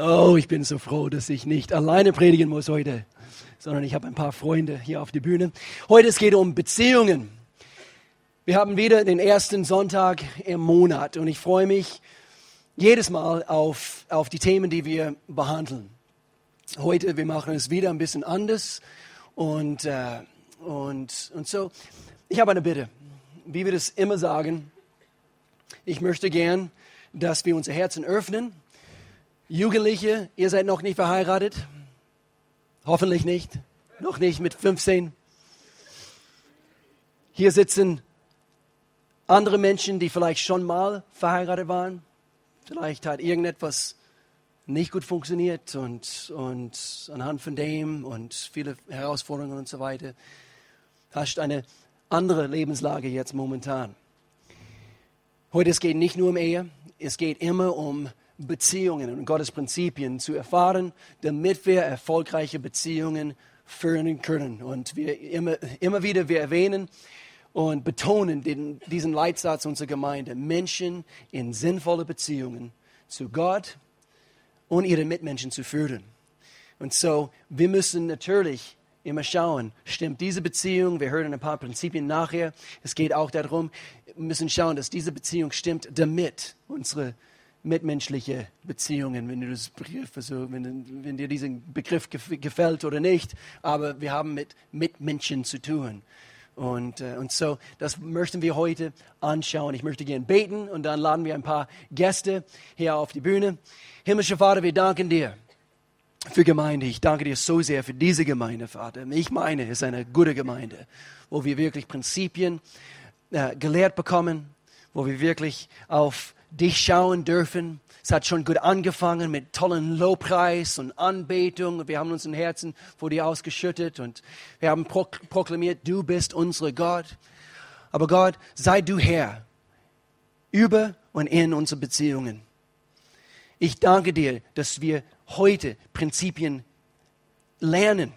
Oh, ich bin so froh, dass ich nicht alleine predigen muss heute, sondern ich habe ein paar Freunde hier auf der Bühne. Heute es geht um Beziehungen. Wir haben wieder den ersten Sonntag im Monat und ich freue mich jedes Mal auf, auf die Themen, die wir behandeln. Heute, wir machen es wieder ein bisschen anders und, äh, und, und so. Ich habe eine Bitte, wie wir das immer sagen. Ich möchte gern, dass wir unser Herzen öffnen Jugendliche, ihr seid noch nicht verheiratet? Hoffentlich nicht. Noch nicht mit 15. Hier sitzen andere Menschen, die vielleicht schon mal verheiratet waren. Vielleicht hat irgendetwas nicht gut funktioniert und, und anhand von dem und viele Herausforderungen und so weiter hast eine andere Lebenslage jetzt momentan. Heute es geht nicht nur um Ehe, es geht immer um Beziehungen und Gottes Prinzipien zu erfahren, damit wir erfolgreiche Beziehungen führen können. Und wir immer, immer wieder wir erwähnen und betonen den, diesen Leitsatz unserer Gemeinde, Menschen in sinnvolle Beziehungen zu Gott und ihren Mitmenschen zu führen. Und so, wir müssen natürlich immer schauen, stimmt diese Beziehung, wir hören ein paar Prinzipien nachher, es geht auch darum, wir müssen schauen, dass diese Beziehung stimmt, damit unsere mitmenschliche Beziehungen, wenn, du das Begriff, also wenn, wenn dir dieser Begriff gefällt oder nicht. Aber wir haben mit Mitmenschen zu tun. Und, äh, und so, das möchten wir heute anschauen. Ich möchte gerne beten und dann laden wir ein paar Gäste hier auf die Bühne. Himmlischer Vater, wir danken dir für Gemeinde. Ich danke dir so sehr für diese Gemeinde, Vater. Ich meine, es ist eine gute Gemeinde, wo wir wirklich Prinzipien äh, gelehrt bekommen, wo wir wirklich auf dich schauen dürfen. Es hat schon gut angefangen mit tollen Lobpreis und Anbetung. Wir haben unseren Herzen vor dir ausgeschüttet und wir haben proklamiert, du bist unsere Gott. Aber Gott, sei du Herr über und in unsere Beziehungen. Ich danke dir, dass wir heute Prinzipien lernen.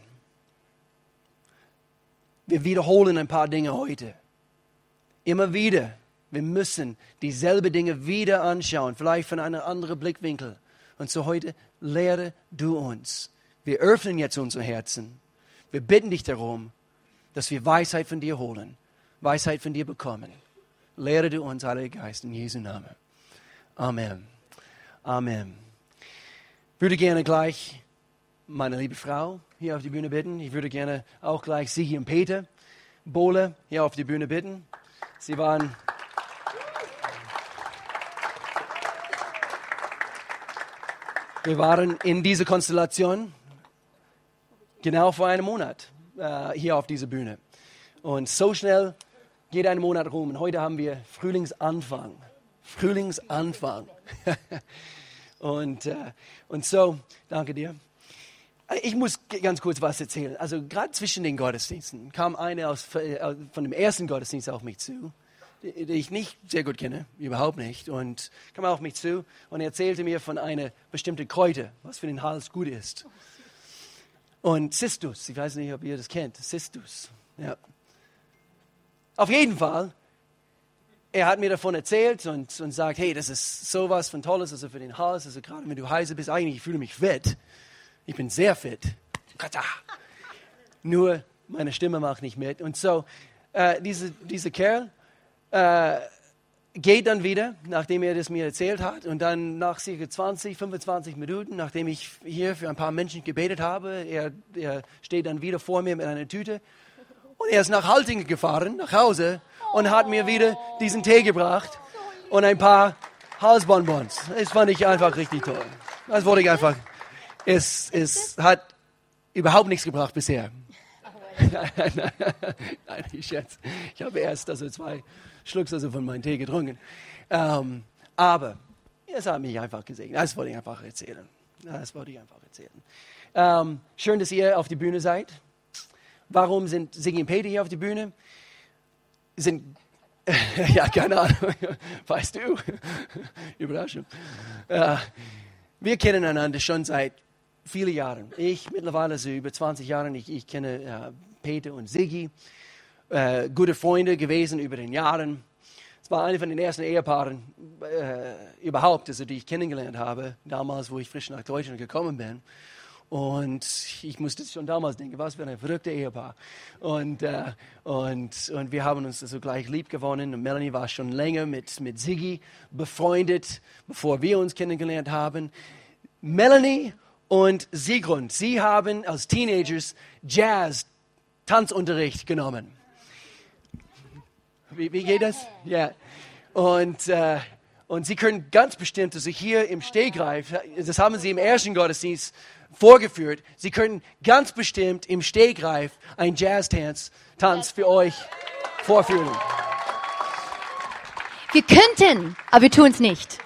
Wir wiederholen ein paar Dinge heute. Immer wieder wir müssen dieselbe Dinge wieder anschauen, vielleicht von einem anderen Blickwinkel. Und so heute lehre du uns. Wir öffnen jetzt unsere Herzen. Wir bitten dich darum, dass wir Weisheit von dir holen, Weisheit von dir bekommen. Lehre du uns, Heiliger Geist, in Jesu Namen. Amen. Amen. Ich würde gerne gleich meine liebe Frau hier auf die Bühne bitten. Ich würde gerne auch gleich Sie und Peter Bohle hier auf die Bühne bitten. Sie waren Wir waren in dieser Konstellation genau vor einem Monat äh, hier auf dieser Bühne. Und so schnell geht ein Monat rum. Und heute haben wir Frühlingsanfang. Frühlingsanfang. und, äh, und so, danke dir. Ich muss ganz kurz was erzählen. Also gerade zwischen den Gottesdiensten kam eine aus, äh, von dem ersten Gottesdienst auf mich zu die ich nicht sehr gut kenne, überhaupt nicht, und kam auf mich zu und erzählte mir von einer bestimmten Kräuter, was für den Hals gut ist. Und Cistus, ich weiß nicht, ob ihr das kennt, Cistus. Ja. Auf jeden Fall, er hat mir davon erzählt und, und sagt, hey, das ist sowas von Tolles, also für den Hals, also gerade wenn du heiser bist, eigentlich ich fühle mich fit. Ich bin sehr fit. Nur meine Stimme macht nicht mit. Und so, äh, diese, dieser Kerl äh, geht dann wieder, nachdem er das mir erzählt hat. Und dann nach circa 20, 25 Minuten, nachdem ich hier für ein paar Menschen gebetet habe, er, er steht dann wieder vor mir mit einer Tüte. Und er ist nach Haltingen gefahren, nach Hause, und hat mir wieder diesen Tee gebracht und ein paar Halsbonbons. Das fand ich einfach richtig toll. Das wollte ich einfach. Es, es hat überhaupt nichts gebracht bisher. Nein, ich schätze. Ich habe erst also zwei schluckst also von meinem Tee getrunken. Ähm, aber es hat mich einfach gesehen. Das wollte ich einfach erzählen. Das wollte ich einfach erzählen. Ähm, schön, dass ihr auf die Bühne seid. Warum sind Siggi und Peter hier auf die Bühne? Sind ja, keine Ahnung. Weißt du? Überraschung. Äh, wir kennen einander schon seit vielen Jahren. Ich mittlerweile so über 20 Jahre. Ich, ich kenne äh, Peter und Siggi äh, gute Freunde gewesen über den Jahren. war eine von den ersten Ehepaaren äh, überhaupt, also die ich kennengelernt habe, damals, wo ich frisch nach Deutschland gekommen bin. Und ich musste schon damals denken, was für ein verrückter Ehepaar. Und, äh, und, und wir haben uns also gleich lieb gewonnen. Und Melanie war schon länger mit, mit Siggi befreundet, bevor wir uns kennengelernt haben. Melanie und Sigrun, sie haben als Teenagers Jazz, Tanzunterricht genommen. Wie, wie geht das? Ja. Und, äh, und sie können ganz bestimmt, also hier im Stehgreif, das haben sie im ersten Gottesdienst vorgeführt, sie können ganz bestimmt im Stehgreif einen Jazz-Tanz Tanz für euch vorführen. Wir könnten, aber wir tun es nicht.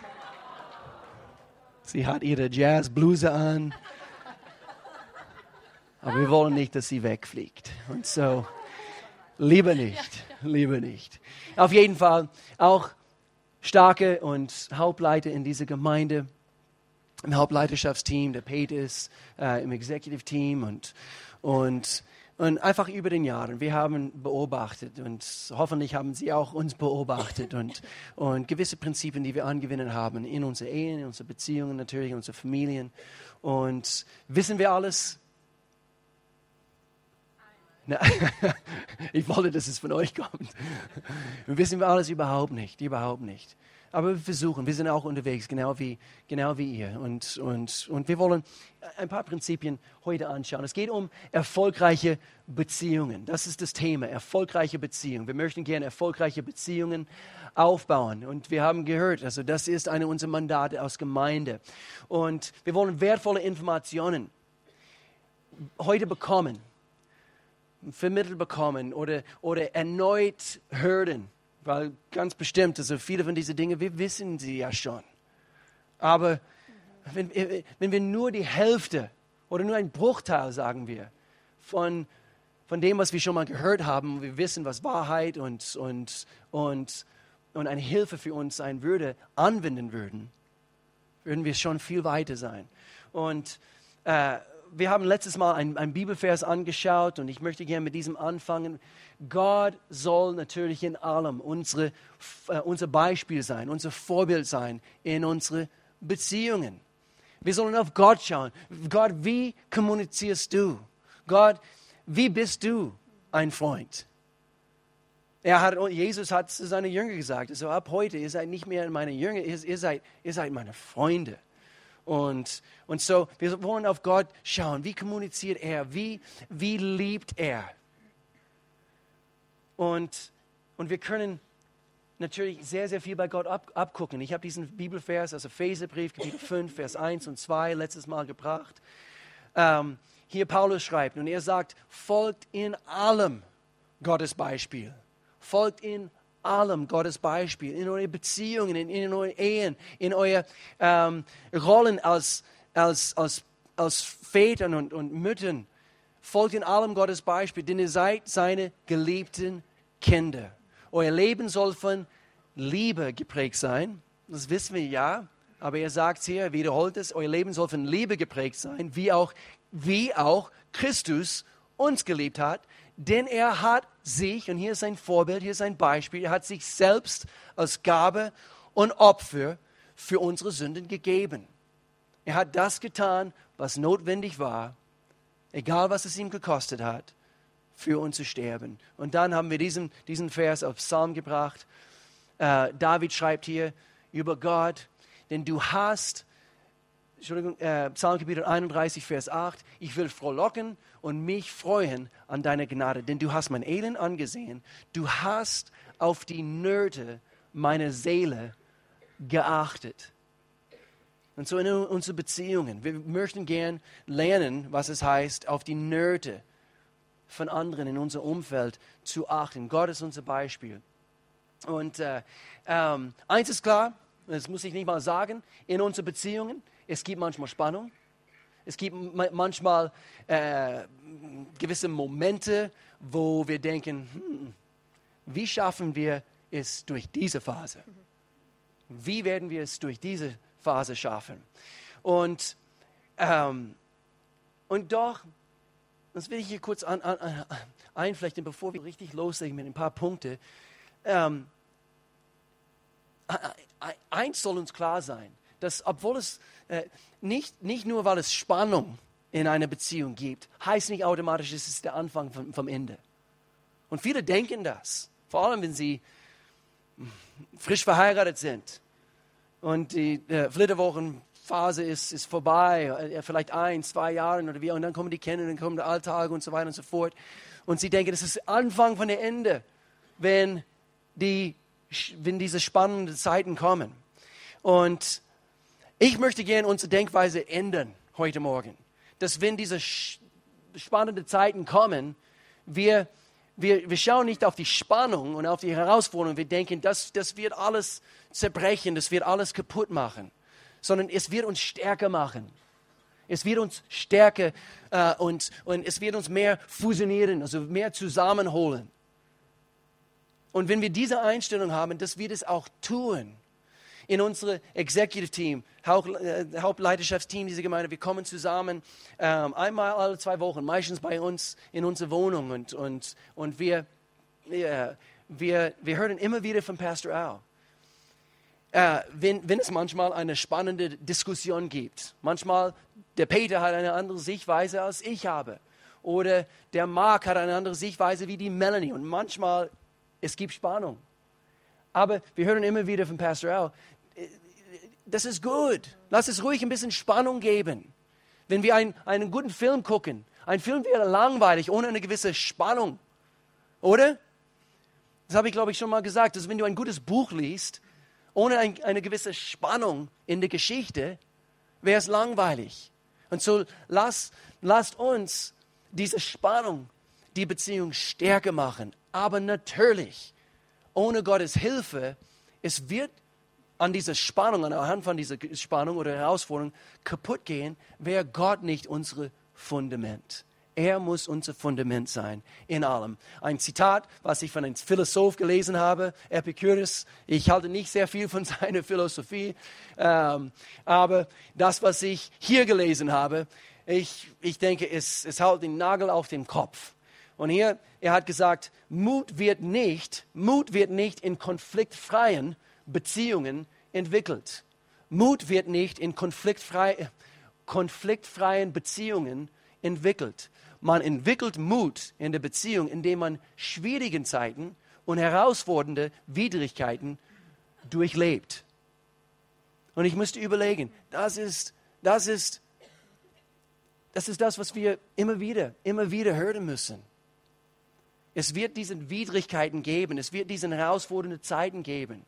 Sie hat ihre Jazzbluse an. Aber wir wollen nicht, dass sie wegfliegt. Und so, lieber nicht, lieber nicht. Auf jeden Fall auch starke und Hauptleiter in dieser Gemeinde, im Hauptleiterschaftsteam, der Peters, äh, im Executive Team und, und, und einfach über den Jahren. Wir haben beobachtet und hoffentlich haben Sie auch uns beobachtet und, und gewisse Prinzipien, die wir angewinnen haben in unsere Ehen, in unsere Beziehungen, natürlich in unsere Familien. Und wissen wir alles? Ich wollte, dass es von euch kommt. Wir wissen alles überhaupt nicht, überhaupt nicht. Aber wir versuchen, wir sind auch unterwegs, genau wie, genau wie ihr. Und, und, und wir wollen ein paar Prinzipien heute anschauen. Es geht um erfolgreiche Beziehungen. Das ist das Thema, erfolgreiche Beziehungen. Wir möchten gerne erfolgreiche Beziehungen aufbauen. Und wir haben gehört, also das ist eine unserer Mandate aus Gemeinde. Und wir wollen wertvolle Informationen heute bekommen vermittelt bekommen oder, oder erneut hören. Weil ganz bestimmt, also viele von diesen Dingen, wir wissen sie ja schon. Aber wenn, wenn wir nur die Hälfte oder nur ein Bruchteil, sagen wir, von, von dem, was wir schon mal gehört haben, wir wissen, was Wahrheit und, und, und, und eine Hilfe für uns sein würde, anwenden würden, würden wir schon viel weiter sein. Und äh, wir haben letztes Mal einen Bibelvers angeschaut und ich möchte gerne mit diesem anfangen. Gott soll natürlich in allem unsere, äh, unser Beispiel sein, unser Vorbild sein in unsere Beziehungen. Wir sollen auf Gott schauen. Gott, wie kommunizierst du? Gott, wie bist du ein Freund? Er hat, Jesus hat zu seinen Jüngern gesagt, also ab heute, ihr seid nicht mehr meine Jünger, ihr, ihr, seid, ihr seid meine Freunde. Und, und so, wir wollen auf Gott schauen. Wie kommuniziert er? Wie, wie liebt er? Und, und wir können natürlich sehr, sehr viel bei Gott ab, abgucken. Ich habe diesen Bibelvers, also Epheserbrief, Kapitel 5, Vers 1 und 2, letztes Mal gebracht. Ähm, hier Paulus schreibt, und er sagt, folgt in allem Gottes Beispiel. Folgt in allem Gottes Beispiel, in eure Beziehungen, in, in eure Ehen, in eure ähm, Rollen als, als, als, als Vätern und, und Müttern. Folgt in allem Gottes Beispiel, denn ihr seid seine geliebten Kinder. Euer Leben soll von Liebe geprägt sein. Das wissen wir ja. Aber er sagt hier, er wiederholt es, euer Leben soll von Liebe geprägt sein, wie auch, wie auch Christus uns geliebt hat. Denn er hat sich, und hier ist sein Vorbild, hier ist sein Beispiel, er hat sich selbst als Gabe und Opfer für unsere Sünden gegeben. Er hat das getan, was notwendig war, egal was es ihm gekostet hat, für uns zu sterben. Und dann haben wir diesen, diesen Vers auf Psalm gebracht. Äh, David schreibt hier über Gott, denn du hast Entschuldigung, äh, Psalm Kapitel 31, Vers 8, ich will frohlocken und mich freuen an deiner Gnade, denn du hast mein Elend angesehen, du hast auf die Nöte meiner Seele geachtet. Und so in unseren Beziehungen, wir möchten gern lernen, was es heißt, auf die Nöte von anderen in unserem Umfeld zu achten. Gott ist unser Beispiel. Und äh, ähm, eins ist klar, das muss ich nicht mal sagen, in unseren Beziehungen, es gibt manchmal Spannung. Es gibt manchmal äh, gewisse Momente, wo wir denken, hm, wie schaffen wir es durch diese Phase? Wie werden wir es durch diese Phase schaffen? Und, ähm, und doch, das will ich hier kurz an, an, einflechten, bevor wir richtig loslegen mit ein paar Punkten. Ähm, eins soll uns klar sein, dass obwohl es nicht, nicht nur, weil es Spannung in einer Beziehung gibt, heißt nicht automatisch, es ist der Anfang vom, vom Ende. Und viele denken das, vor allem wenn sie frisch verheiratet sind und die äh, Flitterwochenphase ist, ist vorbei, äh, vielleicht ein, zwei Jahre oder wie, und dann kommen die Kinder, dann kommen der Alltag und so weiter und so fort. Und sie denken, das ist der Anfang von der Ende, wenn, die, wenn diese spannenden Zeiten kommen. Und ich möchte gerne unsere Denkweise ändern heute Morgen. Dass wenn diese spannenden Zeiten kommen, wir, wir, wir schauen nicht auf die Spannung und auf die Herausforderung. Wir denken, das, das wird alles zerbrechen, das wird alles kaputt machen. Sondern es wird uns stärker machen. Es wird uns stärker äh, und, und es wird uns mehr fusionieren, also mehr zusammenholen. Und wenn wir diese Einstellung haben, das wird es auch tun in unserem Executive Team, äh, Hauptleiterschaftsteam dieser Gemeinde. Wir kommen zusammen ähm, einmal alle zwei Wochen, meistens bei uns in unserer Wohnung und, und, und wir, wir, wir, wir hören immer wieder von Pastor Al. Äh, wenn, wenn es manchmal eine spannende Diskussion gibt, manchmal der Peter hat eine andere Sichtweise als ich habe oder der Mark hat eine andere Sichtweise wie die Melanie und manchmal es gibt Spannung. Aber wir hören immer wieder von Pastor Al, das ist gut. Lass es ruhig ein bisschen Spannung geben. Wenn wir ein, einen guten Film gucken, ein Film wäre langweilig ohne eine gewisse Spannung. Oder? Das habe ich, glaube ich, schon mal gesagt. Dass wenn du ein gutes Buch liest, ohne ein, eine gewisse Spannung in der Geschichte, wäre es langweilig. Und so lass, lasst uns diese Spannung, die Beziehung stärker machen. Aber natürlich, ohne Gottes Hilfe, es wird an dieser Spannung, anhand von dieser Spannung oder Herausforderung kaputt gehen, wäre Gott nicht unser Fundament. Er muss unser Fundament sein in allem. Ein Zitat, was ich von einem Philosoph gelesen habe, Epicurus. Ich halte nicht sehr viel von seiner Philosophie, ähm, aber das, was ich hier gelesen habe, ich, ich denke, es, es haut den Nagel auf den Kopf. Und hier, er hat gesagt, Mut wird nicht, Mut wird nicht in konfliktfreien Beziehungen entwickelt. Mut wird nicht in konfliktfrei, konfliktfreien Beziehungen entwickelt. Man entwickelt Mut in der Beziehung, indem man schwierigen Zeiten und herausfordernde Widrigkeiten durchlebt. Und ich müsste überlegen, das ist, das ist, das ist das, was wir immer wieder, immer wieder hören müssen. Es wird diese Widrigkeiten geben, es wird diese herausfordernden Zeiten geben.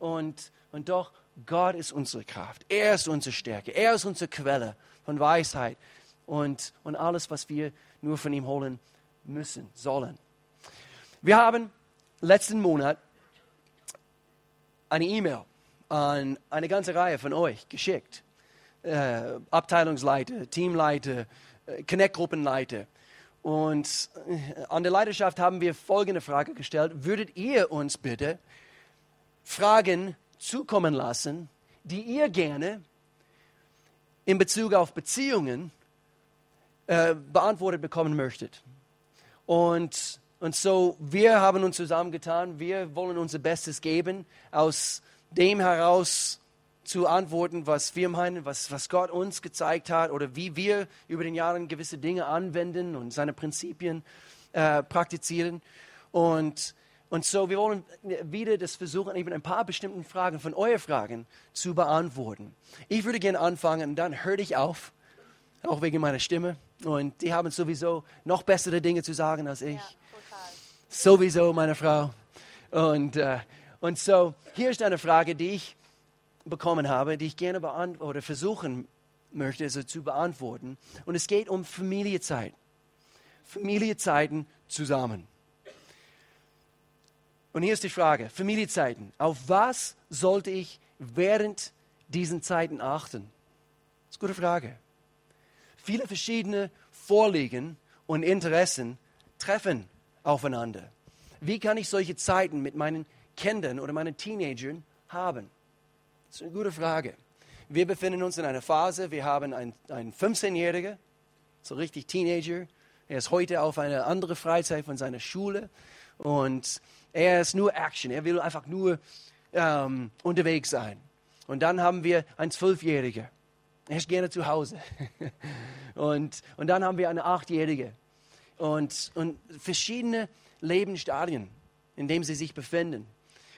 Und, und doch, Gott ist unsere Kraft. Er ist unsere Stärke. Er ist unsere Quelle von Weisheit und, und alles, was wir nur von ihm holen müssen, sollen. Wir haben letzten Monat eine E-Mail an eine ganze Reihe von euch geschickt. Äh, Abteilungsleiter, Teamleiter, äh, Connect-Gruppenleiter. Und äh, an der Leidenschaft haben wir folgende Frage gestellt. Würdet ihr uns bitte Fragen zukommen lassen, die ihr gerne in Bezug auf Beziehungen äh, beantwortet bekommen möchtet. Und, und so, wir haben uns zusammengetan, wir wollen unser Bestes geben, aus dem heraus zu antworten, was wir meinen, was, was Gott uns gezeigt hat oder wie wir über den Jahren gewisse Dinge anwenden und seine Prinzipien äh, praktizieren. Und und so, wir wollen wieder das versuchen, eben ein paar bestimmten Fragen von euren Fragen zu beantworten. Ich würde gerne anfangen und dann höre ich auf, auch wegen meiner Stimme. Und die haben sowieso noch bessere Dinge zu sagen als ich. Ja, sowieso, meine Frau. Und, äh, und so, hier ist eine Frage, die ich bekommen habe, die ich gerne beantworten oder versuchen möchte, also zu beantworten. Und es geht um Familiezeit. Familiezeiten zusammen. Und hier ist die Frage, Familiezeiten. Auf was sollte ich während diesen Zeiten achten? Das ist eine gute Frage. Viele verschiedene Vorliegen und Interessen treffen aufeinander. Wie kann ich solche Zeiten mit meinen Kindern oder meinen Teenagern haben? Das ist eine gute Frage. Wir befinden uns in einer Phase, wir haben einen, einen 15-Jährigen, so richtig Teenager. Er ist heute auf eine andere Freizeit von seiner Schule und er ist nur Action. Er will einfach nur ähm, unterwegs sein. Und dann haben wir einen Zwölfjährigen. Er ist gerne zu Hause. und, und dann haben wir eine Achtjährige. Und, und verschiedene Lebensstadien, in denen sie sich befinden.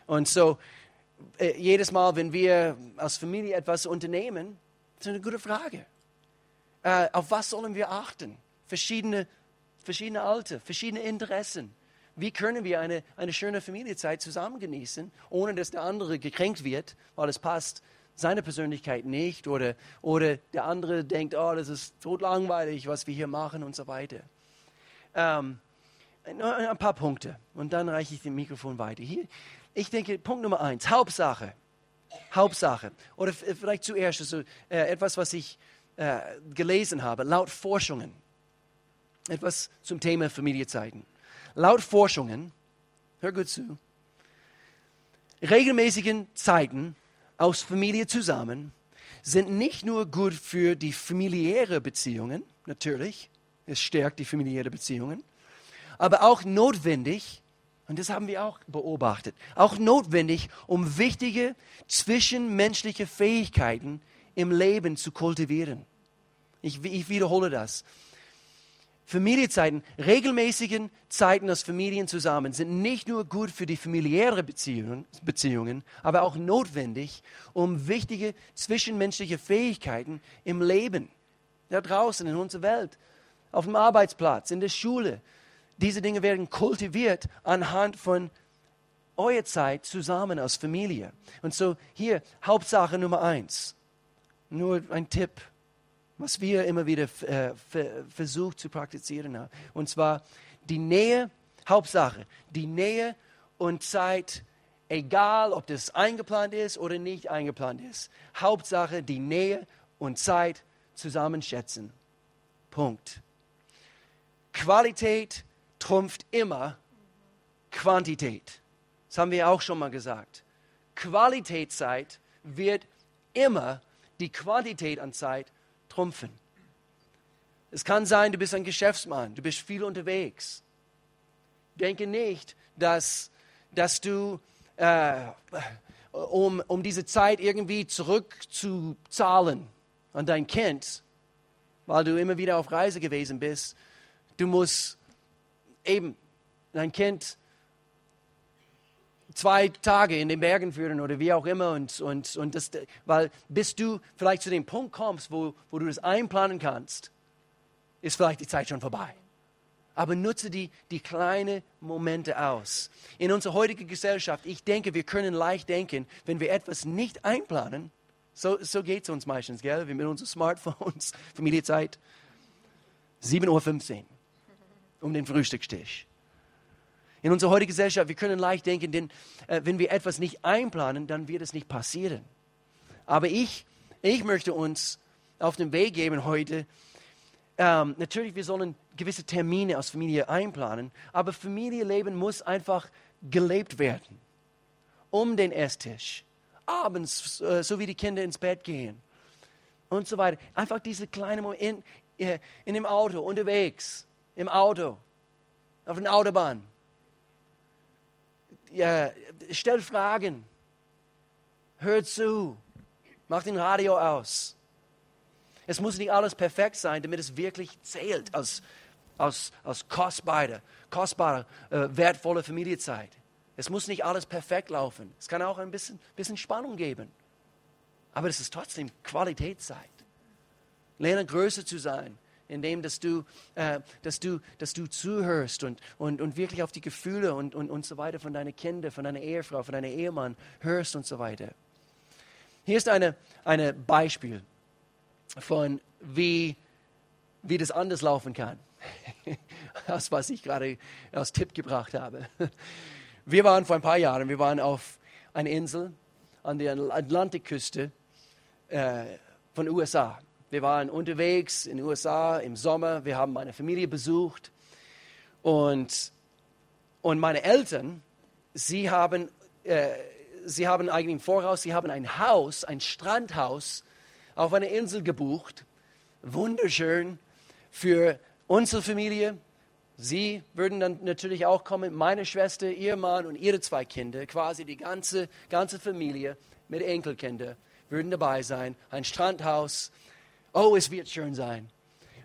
Und so, äh, jedes Mal, wenn wir als Familie etwas unternehmen, ist eine gute Frage. Äh, auf was sollen wir achten? Verschiedene, verschiedene Alter, verschiedene Interessen. Wie können wir eine, eine schöne Familienzeit zusammen genießen, ohne dass der andere gekränkt wird, weil es passt seine Persönlichkeit nicht oder, oder der andere denkt, oh, das ist totlangweilig, was wir hier machen und so weiter. Ähm, ein paar Punkte und dann reiche ich den Mikrofon weiter. Hier, ich denke, Punkt Nummer eins, Hauptsache. Hauptsache. Oder vielleicht zuerst also, äh, etwas, was ich äh, gelesen habe, laut Forschungen. Etwas zum Thema Familienzeiten. Laut Forschungen, hör gut zu, regelmäßigen Zeiten aus Familie zusammen sind nicht nur gut für die familiäre Beziehungen, natürlich, es stärkt die familiäre Beziehungen, aber auch notwendig, und das haben wir auch beobachtet, auch notwendig, um wichtige zwischenmenschliche Fähigkeiten im Leben zu kultivieren. Ich, ich wiederhole das. Familienzeiten, regelmäßigen Zeiten aus Familien zusammen sind nicht nur gut für die familiären Beziehungen, Beziehungen, aber auch notwendig, um wichtige zwischenmenschliche Fähigkeiten im Leben, da draußen in unserer Welt, auf dem Arbeitsplatz, in der Schule, diese Dinge werden kultiviert anhand von eurer Zeit zusammen als Familie. Und so hier Hauptsache Nummer eins, nur ein Tipp was wir immer wieder äh, versucht zu praktizieren haben. Und zwar die Nähe, Hauptsache, die Nähe und Zeit, egal ob das eingeplant ist oder nicht eingeplant ist. Hauptsache die Nähe und Zeit zusammenschätzen. Punkt. Qualität trumpft immer Quantität. Das haben wir auch schon mal gesagt. Qualitätszeit wird immer die Quantität an Zeit trumpfen. Es kann sein, du bist ein Geschäftsmann, du bist viel unterwegs. Denke nicht, dass, dass du, äh, um, um diese Zeit irgendwie zurückzuzahlen an dein Kind, weil du immer wieder auf Reise gewesen bist, du musst eben dein Kind zwei Tage in den Bergen führen oder wie auch immer. Und, und, und das, weil bis du vielleicht zu dem Punkt kommst, wo, wo du das einplanen kannst, ist vielleicht die Zeit schon vorbei. Aber nutze die, die kleinen Momente aus. In unserer heutigen Gesellschaft, ich denke, wir können leicht denken, wenn wir etwas nicht einplanen, so, so geht es uns meistens, gell? Wir mit unseren Smartphones, Familienzeit, 7.15 Uhr um den Frühstückstisch. In unserer heutigen Gesellschaft, wir können leicht denken, denn äh, wenn wir etwas nicht einplanen, dann wird es nicht passieren. Aber ich, ich möchte uns auf den Weg geben heute. Ähm, natürlich, wir sollen gewisse Termine aus Familie einplanen, aber Familienleben muss einfach gelebt werden. Um den Esstisch, abends, äh, so wie die Kinder ins Bett gehen und so weiter. Einfach diese kleinen Momente in, äh, in dem Auto, unterwegs, im Auto, auf der Autobahn ja, stell Fragen, hör zu, mach den Radio aus. Es muss nicht alles perfekt sein, damit es wirklich zählt als, als, als kostbare, kostbare äh, wertvolle Familienzeit. Es muss nicht alles perfekt laufen. Es kann auch ein bisschen, bisschen Spannung geben. Aber es ist trotzdem Qualitätszeit. Lerne größer zu sein, indem dass du, äh, dass du, dass du zuhörst und, und, und wirklich auf die Gefühle und, und, und so weiter von deinen Kindern, von deiner Ehefrau, von deinem Ehemann hörst und so weiter. Hier ist ein eine Beispiel von, wie, wie das anders laufen kann. das, was ich gerade als Tipp gebracht habe. Wir waren vor ein paar Jahren, wir waren auf einer Insel an der Atlantikküste äh, von USA. Wir waren unterwegs in den USA im Sommer. Wir haben meine Familie besucht. Und, und meine Eltern, sie haben, äh, sie haben eigentlich im Voraus, sie haben ein Haus, ein Strandhaus auf einer Insel gebucht. Wunderschön für unsere Familie, Sie würden dann natürlich auch kommen, meine Schwester, ihr Mann und ihre zwei Kinder, quasi die ganze, ganze Familie mit Enkelkindern würden dabei sein. Ein Strandhaus. Oh, es wird schön sein.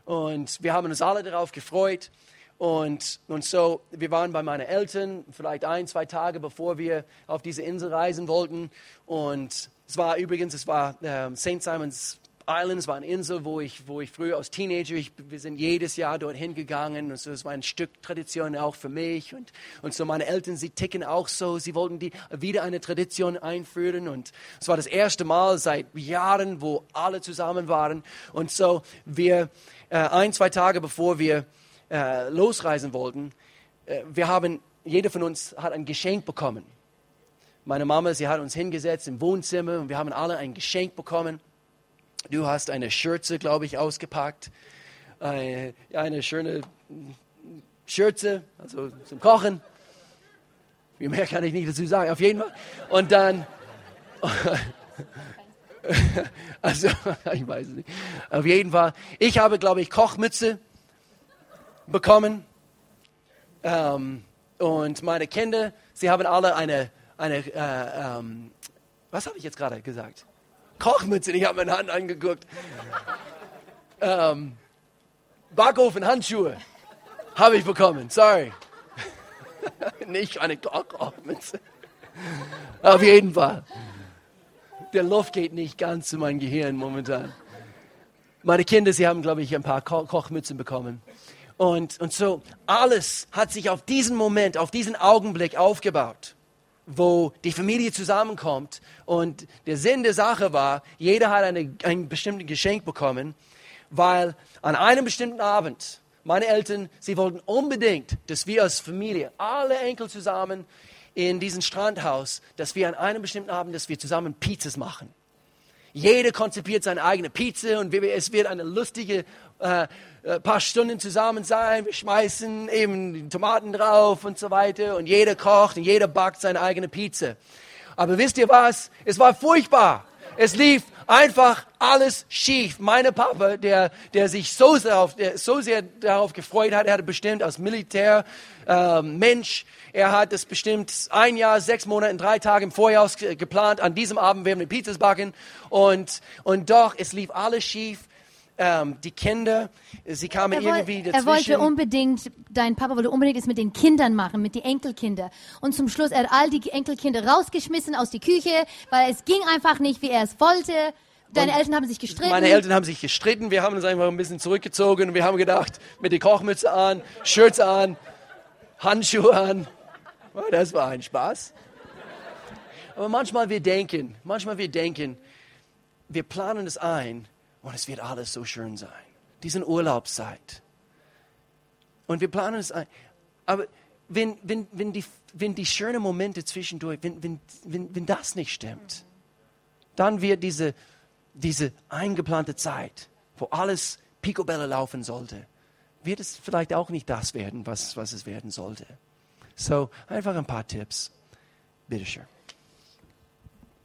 Und wir haben uns alle darauf gefreut. Und, und so, wir waren bei meinen Eltern, vielleicht ein, zwei Tage bevor wir auf diese Insel reisen wollten. Und es war übrigens, es war äh, St. Simons Islands war eine Insel, wo ich, wo ich früher als Teenager, ich, wir sind jedes Jahr dorthin gegangen und so, es war ein Stück Tradition auch für mich und, und so meine Eltern, sie ticken auch so, sie wollten die, wieder eine Tradition einführen und es war das erste Mal seit Jahren, wo alle zusammen waren und so wir, äh, ein, zwei Tage bevor wir äh, losreisen wollten, äh, wir haben, jeder von uns hat ein Geschenk bekommen. Meine Mama, sie hat uns hingesetzt im Wohnzimmer und wir haben alle ein Geschenk bekommen. Du hast eine Schürze, glaube ich, ausgepackt. Eine, eine schöne Schürze, also zum Kochen. Wie mehr kann ich nicht dazu sagen, auf jeden Fall. Und dann, also, ich weiß es nicht. Auf jeden Fall, ich habe, glaube ich, Kochmütze bekommen. Ähm, und meine Kinder, sie haben alle eine, eine äh, ähm, was habe ich jetzt gerade gesagt? Kochmütze, ich habe meine Hand angeguckt. Ähm, Backofen, Handschuhe habe ich bekommen, sorry. Nicht eine Kochmütze. Auf jeden Fall. Der Luft geht nicht ganz zu meinem Gehirn momentan. Meine Kinder, sie haben, glaube ich, ein paar Ko Kochmützen bekommen. Und, und so, alles hat sich auf diesen Moment, auf diesen Augenblick aufgebaut wo die Familie zusammenkommt. Und der Sinn der Sache war, jeder hat eine, ein bestimmtes Geschenk bekommen, weil an einem bestimmten Abend, meine Eltern, sie wollten unbedingt, dass wir als Familie, alle Enkel zusammen in diesem Strandhaus, dass wir an einem bestimmten Abend, dass wir zusammen Pizzas machen. Jeder konzipiert seine eigene Pizza und es wird eine lustige äh, äh, paar Stunden zusammen sein. Wir schmeißen eben Tomaten drauf und so weiter und jeder kocht und jeder backt seine eigene Pizza. Aber wisst ihr was? Es war furchtbar. Es lief einfach alles schief. Meine Papa, der, der sich so sehr, darauf, der so sehr darauf gefreut hat, er hatte bestimmt als Militärmensch, ähm, Mensch, er hat es bestimmt ein Jahr, sechs Monate, drei Tage im Vorjahr geplant. An diesem Abend werden wir Pizzas backen. Und, und doch, es lief alles schief. Ähm, die Kinder, sie kamen er irgendwie Er dazwischen. wollte unbedingt, dein Papa wollte unbedingt es mit den Kindern machen, mit den Enkelkindern. Und zum Schluss, er hat all die Enkelkinder rausgeschmissen aus die Küche, weil es ging einfach nicht, wie er es wollte. Deine Und Eltern haben sich gestritten. Meine Eltern haben sich gestritten. Wir haben uns einfach ein bisschen zurückgezogen und wir haben gedacht, mit der Kochmütze an, Shirts an, Handschuhe an. Das war ein Spaß. Aber manchmal wir denken, manchmal wir denken, wir planen es ein und es wird alles so schön sein. Diese Urlaubszeit. Und wir planen es ein. Aber wenn, wenn, wenn, die, wenn die schönen Momente zwischendurch, wenn, wenn, wenn, wenn das nicht stimmt, dann wird diese, diese eingeplante Zeit, wo alles picobello laufen sollte, wird es vielleicht auch nicht das werden, was, was es werden sollte. So, einfach ein paar Tipps. Bitteschön.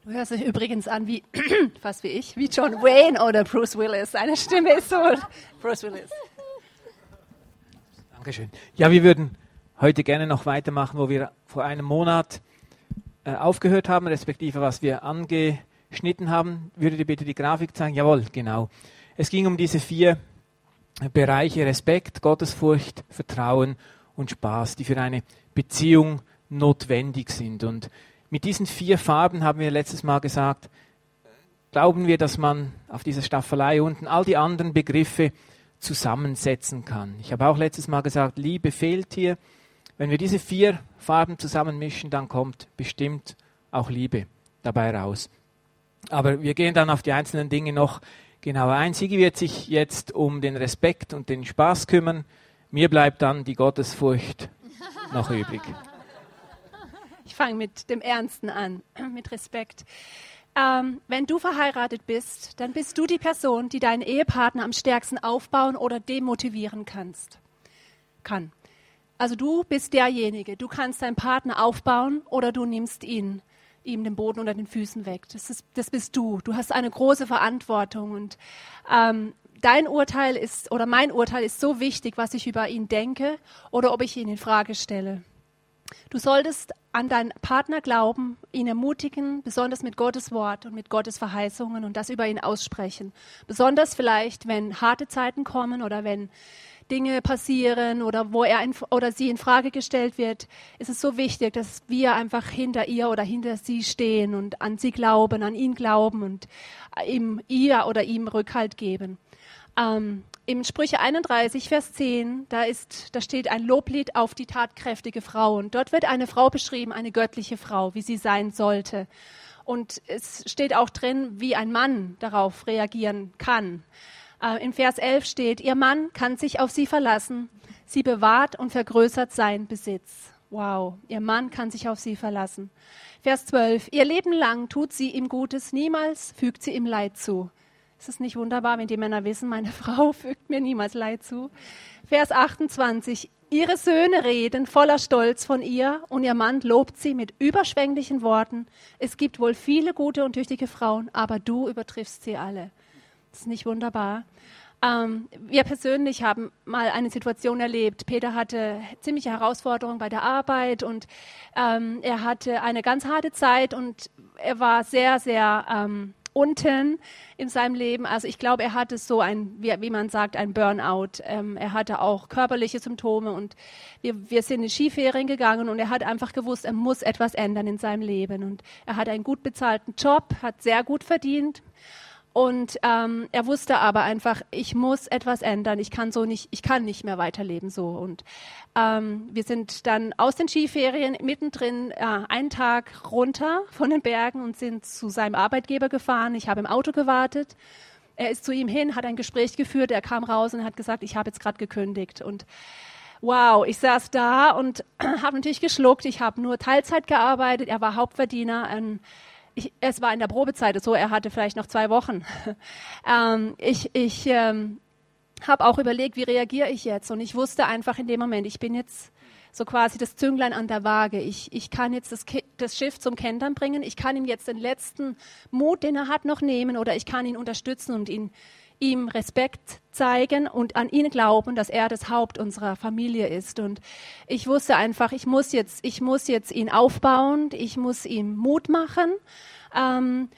Du hörst dich übrigens an wie, fast wie ich, wie John Wayne oder Bruce Willis. Seine Stimme ist so Bruce Willis. Dankeschön. Ja, wir würden heute gerne noch weitermachen, wo wir vor einem Monat äh, aufgehört haben, respektive was wir angeschnitten haben. Würdet ihr bitte die Grafik zeigen? Jawohl, genau. Es ging um diese vier Bereiche Respekt, Gottesfurcht, Vertrauen und Spaß, die für eine Beziehung notwendig sind. Und mit diesen vier Farben haben wir letztes Mal gesagt, glauben wir, dass man auf dieser Staffelei unten all die anderen Begriffe zusammensetzen kann. Ich habe auch letztes Mal gesagt, Liebe fehlt hier. Wenn wir diese vier Farben zusammenmischen, dann kommt bestimmt auch Liebe dabei raus. Aber wir gehen dann auf die einzelnen Dinge noch genauer ein. Sigi wird sich jetzt um den Respekt und den Spaß kümmern. Mir bleibt dann die Gottesfurcht noch übrig. Ich fange mit dem Ernsten an, mit Respekt. Ähm, wenn du verheiratet bist, dann bist du die Person, die deinen Ehepartner am stärksten aufbauen oder demotivieren kannst. Kann. Also du bist derjenige, du kannst deinen Partner aufbauen oder du nimmst ihn, ihm den Boden unter den Füßen weg. Das, ist, das bist du. Du hast eine große Verantwortung und ähm, dein Urteil ist oder mein Urteil ist so wichtig, was ich über ihn denke oder ob ich ihn in Frage stelle. Du solltest an deinen Partner glauben, ihn ermutigen, besonders mit Gottes Wort und mit Gottes Verheißungen und das über ihn aussprechen. Besonders vielleicht, wenn harte Zeiten kommen oder wenn Dinge passieren oder wo er in, oder sie in Frage gestellt wird, ist es so wichtig, dass wir einfach hinter ihr oder hinter sie stehen und an sie glauben, an ihn glauben und ihm ihr oder ihm Rückhalt geben. Ähm, Im Sprüche 31, Vers 10, da, ist, da steht ein Loblied auf die tatkräftige Frau. Und dort wird eine Frau beschrieben, eine göttliche Frau, wie sie sein sollte. Und es steht auch drin, wie ein Mann darauf reagieren kann. Äh, in Vers 11 steht, ihr Mann kann sich auf sie verlassen. Sie bewahrt und vergrößert seinen Besitz. Wow, ihr Mann kann sich auf sie verlassen. Vers 12, ihr Leben lang tut sie ihm Gutes, niemals fügt sie ihm Leid zu. Ist es nicht wunderbar, wenn die Männer wissen, meine Frau fügt mir niemals Leid zu? Vers 28, ihre Söhne reden voller Stolz von ihr und ihr Mann lobt sie mit überschwänglichen Worten. Es gibt wohl viele gute und tüchtige Frauen, aber du übertriffst sie alle. Ist nicht wunderbar. Ähm, wir persönlich haben mal eine Situation erlebt. Peter hatte ziemliche Herausforderungen bei der Arbeit und ähm, er hatte eine ganz harte Zeit und er war sehr, sehr ähm, unten in seinem Leben. Also ich glaube, er hatte so ein, wie, wie man sagt, ein Burnout. Ähm, er hatte auch körperliche Symptome und wir, wir sind in Skiferien gegangen und er hat einfach gewusst, er muss etwas ändern in seinem Leben. Und er hat einen gut bezahlten Job, hat sehr gut verdient und ähm, er wusste aber einfach, ich muss etwas ändern. Ich kann so nicht, ich kann nicht mehr weiterleben so. Und ähm, wir sind dann aus den Skiferien mittendrin äh, einen Tag runter von den Bergen und sind zu seinem Arbeitgeber gefahren. Ich habe im Auto gewartet. Er ist zu ihm hin, hat ein Gespräch geführt. Er kam raus und hat gesagt, ich habe jetzt gerade gekündigt. Und wow, ich saß da und habe natürlich geschluckt. Ich habe nur Teilzeit gearbeitet. Er war Hauptverdiener. Ein, ich, es war in der Probezeit so, er hatte vielleicht noch zwei Wochen. ähm, ich ich ähm, habe auch überlegt, wie reagiere ich jetzt? Und ich wusste einfach in dem Moment, ich bin jetzt so quasi das Zünglein an der Waage. Ich, ich kann jetzt das, das Schiff zum Kentern bringen. Ich kann ihm jetzt den letzten Mut, den er hat, noch nehmen oder ich kann ihn unterstützen und ihn ihm Respekt zeigen und an ihn glauben, dass er das Haupt unserer Familie ist. Und ich wusste einfach, ich muss jetzt, ich muss jetzt ihn aufbauen, ich muss ihm Mut machen. Ähm,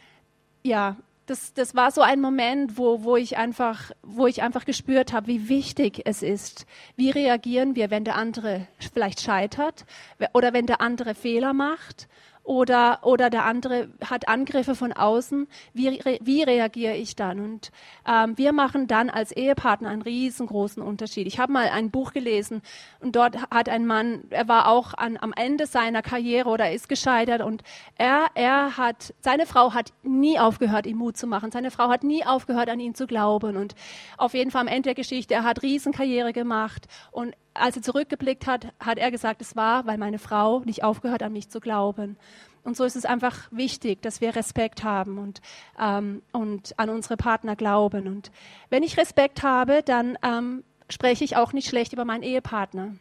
ja, das, das war so ein Moment, wo, wo, ich einfach, wo ich einfach gespürt habe, wie wichtig es ist. Wie reagieren wir, wenn der andere vielleicht scheitert oder wenn der andere Fehler macht oder, oder der andere hat Angriffe von außen, wie, wie reagiere ich dann? Und ähm, wir machen dann als Ehepartner einen riesengroßen Unterschied. Ich habe mal ein Buch gelesen und dort hat ein Mann, er war auch an, am Ende seiner Karriere oder ist gescheitert und er, er hat, seine Frau hat nie aufgehört, ihm Mut zu machen. Seine Frau hat nie aufgehört, an ihn zu glauben und auf jeden Fall am Ende der Geschichte, er hat Riesenkarriere gemacht und als er zurückgeblickt hat, hat er gesagt, es war, weil meine Frau nicht aufgehört an mich zu glauben. Und so ist es einfach wichtig, dass wir Respekt haben und, ähm, und an unsere Partner glauben. Und wenn ich Respekt habe, dann ähm, spreche ich auch nicht schlecht über meinen Ehepartner.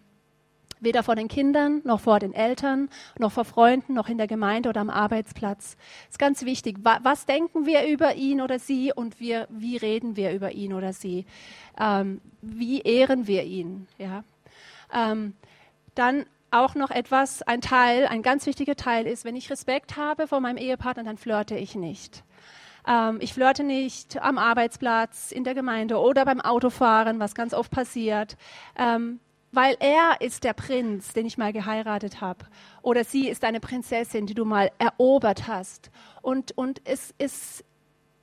Weder vor den Kindern, noch vor den Eltern, noch vor Freunden, noch in der Gemeinde oder am Arbeitsplatz. Das ist ganz wichtig. Was denken wir über ihn oder sie und wir, wie reden wir über ihn oder sie? Ähm, wie ehren wir ihn? Ja? Ähm, dann auch noch etwas, ein Teil, ein ganz wichtiger Teil ist, wenn ich Respekt habe vor meinem Ehepartner, dann flirte ich nicht. Ähm, ich flirte nicht am Arbeitsplatz, in der Gemeinde oder beim Autofahren, was ganz oft passiert. Ähm, weil er ist der Prinz, den ich mal geheiratet habe. Oder sie ist eine Prinzessin, die du mal erobert hast. Und, und es ist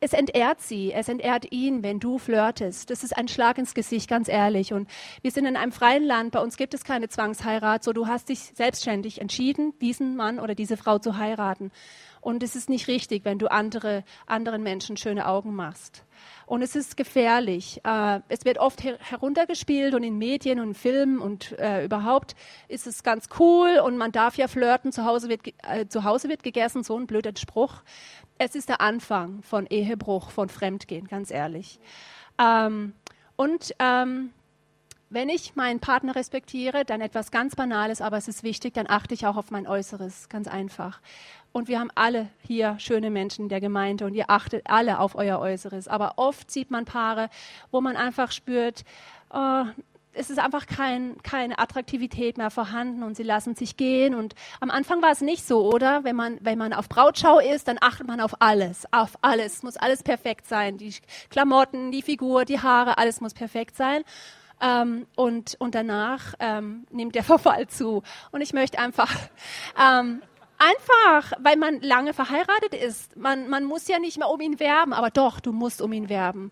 es entehrt sie, es entehrt ihn, wenn du flirtest. Das ist ein Schlag ins Gesicht, ganz ehrlich. Und wir sind in einem freien Land, bei uns gibt es keine Zwangsheirat, so du hast dich selbstständig entschieden, diesen Mann oder diese Frau zu heiraten. Und es ist nicht richtig, wenn du andere, anderen Menschen schöne Augen machst. Und es ist gefährlich. Äh, es wird oft her heruntergespielt und in Medien und Filmen und äh, überhaupt ist es ganz cool und man darf ja flirten, zu Hause wird, äh, zu Hause wird gegessen, so ein blöder Spruch es ist der Anfang von Ehebruch, von Fremdgehen, ganz ehrlich. Ähm, und ähm, wenn ich meinen Partner respektiere, dann etwas ganz Banales, aber es ist wichtig, dann achte ich auch auf mein Äußeres, ganz einfach. Und wir haben alle hier schöne Menschen in der Gemeinde und ihr achtet alle auf euer Äußeres. Aber oft sieht man Paare, wo man einfach spürt, oh, es ist einfach kein, keine Attraktivität mehr vorhanden und sie lassen sich gehen. Und am Anfang war es nicht so, oder? Wenn man, wenn man auf Brautschau ist, dann achtet man auf alles, auf alles. Muss alles perfekt sein. Die Klamotten, die Figur, die Haare, alles muss perfekt sein. Ähm, und, und danach ähm, nimmt der Verfall zu. Und ich möchte einfach, ähm, einfach, weil man lange verheiratet ist. Man, man muss ja nicht mehr um ihn werben, aber doch, du musst um ihn werben.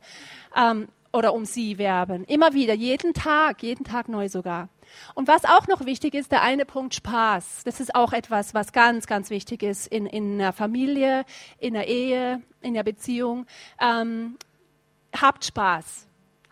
Ähm, oder um sie werben. Immer wieder, jeden Tag, jeden Tag neu sogar. Und was auch noch wichtig ist, der eine Punkt Spaß. Das ist auch etwas, was ganz, ganz wichtig ist in, in einer Familie, in der Ehe, in der Beziehung. Ähm, habt Spaß.